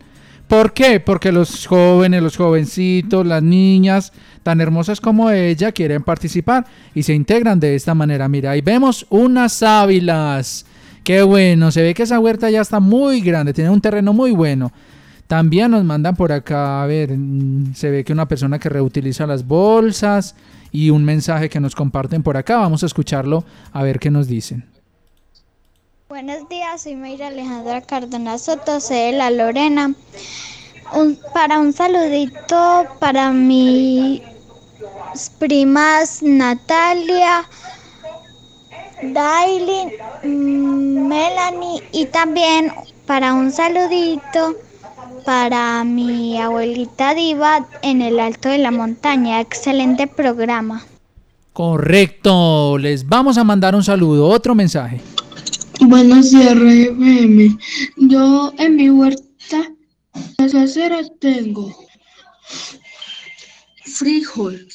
¿Por qué? Porque los jóvenes, los jovencitos, las niñas tan hermosas como ella quieren participar y se integran de esta manera. Mira, ahí vemos unas sábilas. Qué bueno, se ve que esa huerta ya está muy grande, tiene un terreno muy bueno. También nos mandan por acá, a ver, mm, se ve que una persona que reutiliza las bolsas y un mensaje que nos comparten por acá. Vamos a escucharlo a ver qué nos dicen. Buenos días, soy Mayra Alejandra Cardona Soto, soy La Lorena. para un saludito para mis primas Natalia, Dailin, Melanie y también para un saludito para mi abuelita Diva en el alto de la montaña. Excelente programa. Correcto, les vamos a mandar un saludo, otro mensaje. Buenos días, FM. Yo en mi huerta, las aceras tengo frijol,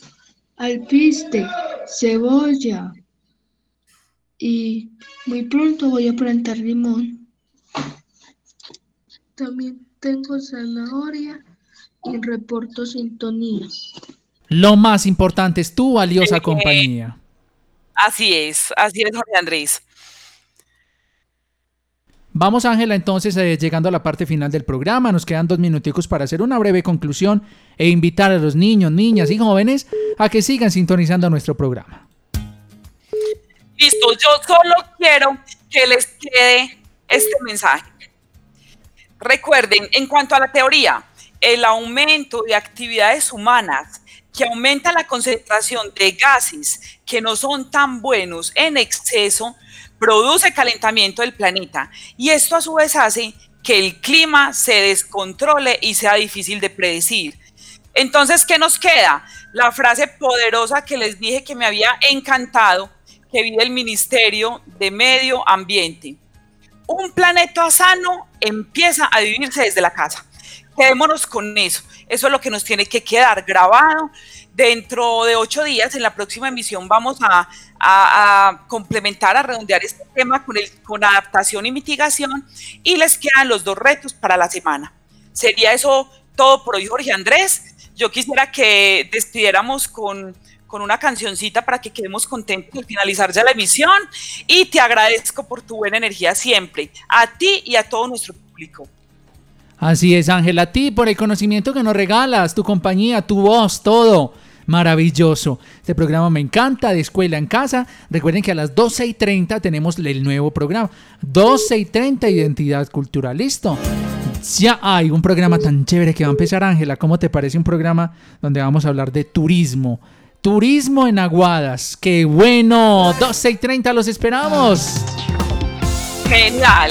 alpiste, cebolla y muy pronto voy a plantar limón. También tengo zanahoria y reporto sintonía. Lo más importante es tu valiosa compañía. Así es, así es, Jorge Andrés. Vamos, Ángela, entonces, eh, llegando a la parte final del programa. Nos quedan dos minuticos para hacer una breve conclusión e invitar a los niños, niñas y jóvenes a que sigan sintonizando nuestro programa. Listo, yo solo quiero que les quede este mensaje. Recuerden, en cuanto a la teoría, el aumento de actividades humanas que aumenta la concentración de gases que no son tan buenos en exceso, produce calentamiento del planeta y esto a su vez hace que el clima se descontrole y sea difícil de predecir. Entonces, ¿qué nos queda? La frase poderosa que les dije que me había encantado, que vi del Ministerio de Medio Ambiente. Un planeta sano empieza a vivirse desde la casa. Quedémonos con eso. Eso es lo que nos tiene que quedar grabado. Dentro de ocho días, en la próxima emisión, vamos a, complementar, a redondear este tema con, el, con adaptación y mitigación. Y les quedan los dos retos para la semana. Sería eso todo por hoy, Jorge Andrés. Yo quisiera que despidiéramos con, con una cancioncita para que quedemos contentos al finalizar ya la emisión y te agradezco por tu buena energía siempre, a ti y a todo nuestro público. Así es, Ángela, a ti por el conocimiento que nos regalas, tu compañía, tu voz, todo. Maravilloso. Este programa me encanta, de escuela en casa. Recuerden que a las 12 y 30 tenemos el nuevo programa. 12 y 30, identidad cultural. Listo. Ya hay un programa tan chévere que va a empezar, Ángela. ¿Cómo te parece un programa donde vamos a hablar de turismo? Turismo en Aguadas. ¡Qué bueno! 12 y 30 los esperamos. Genial.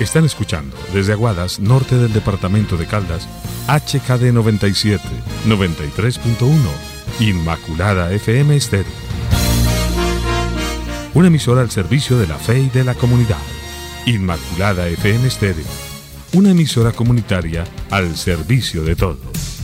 Están escuchando desde Aguadas, norte del departamento de Caldas, HKD 97, 93.1, Inmaculada FM Estéreo. Una emisora al servicio de la fe y de la comunidad. Inmaculada FM Estéreo. Una emisora comunitaria al servicio de todos.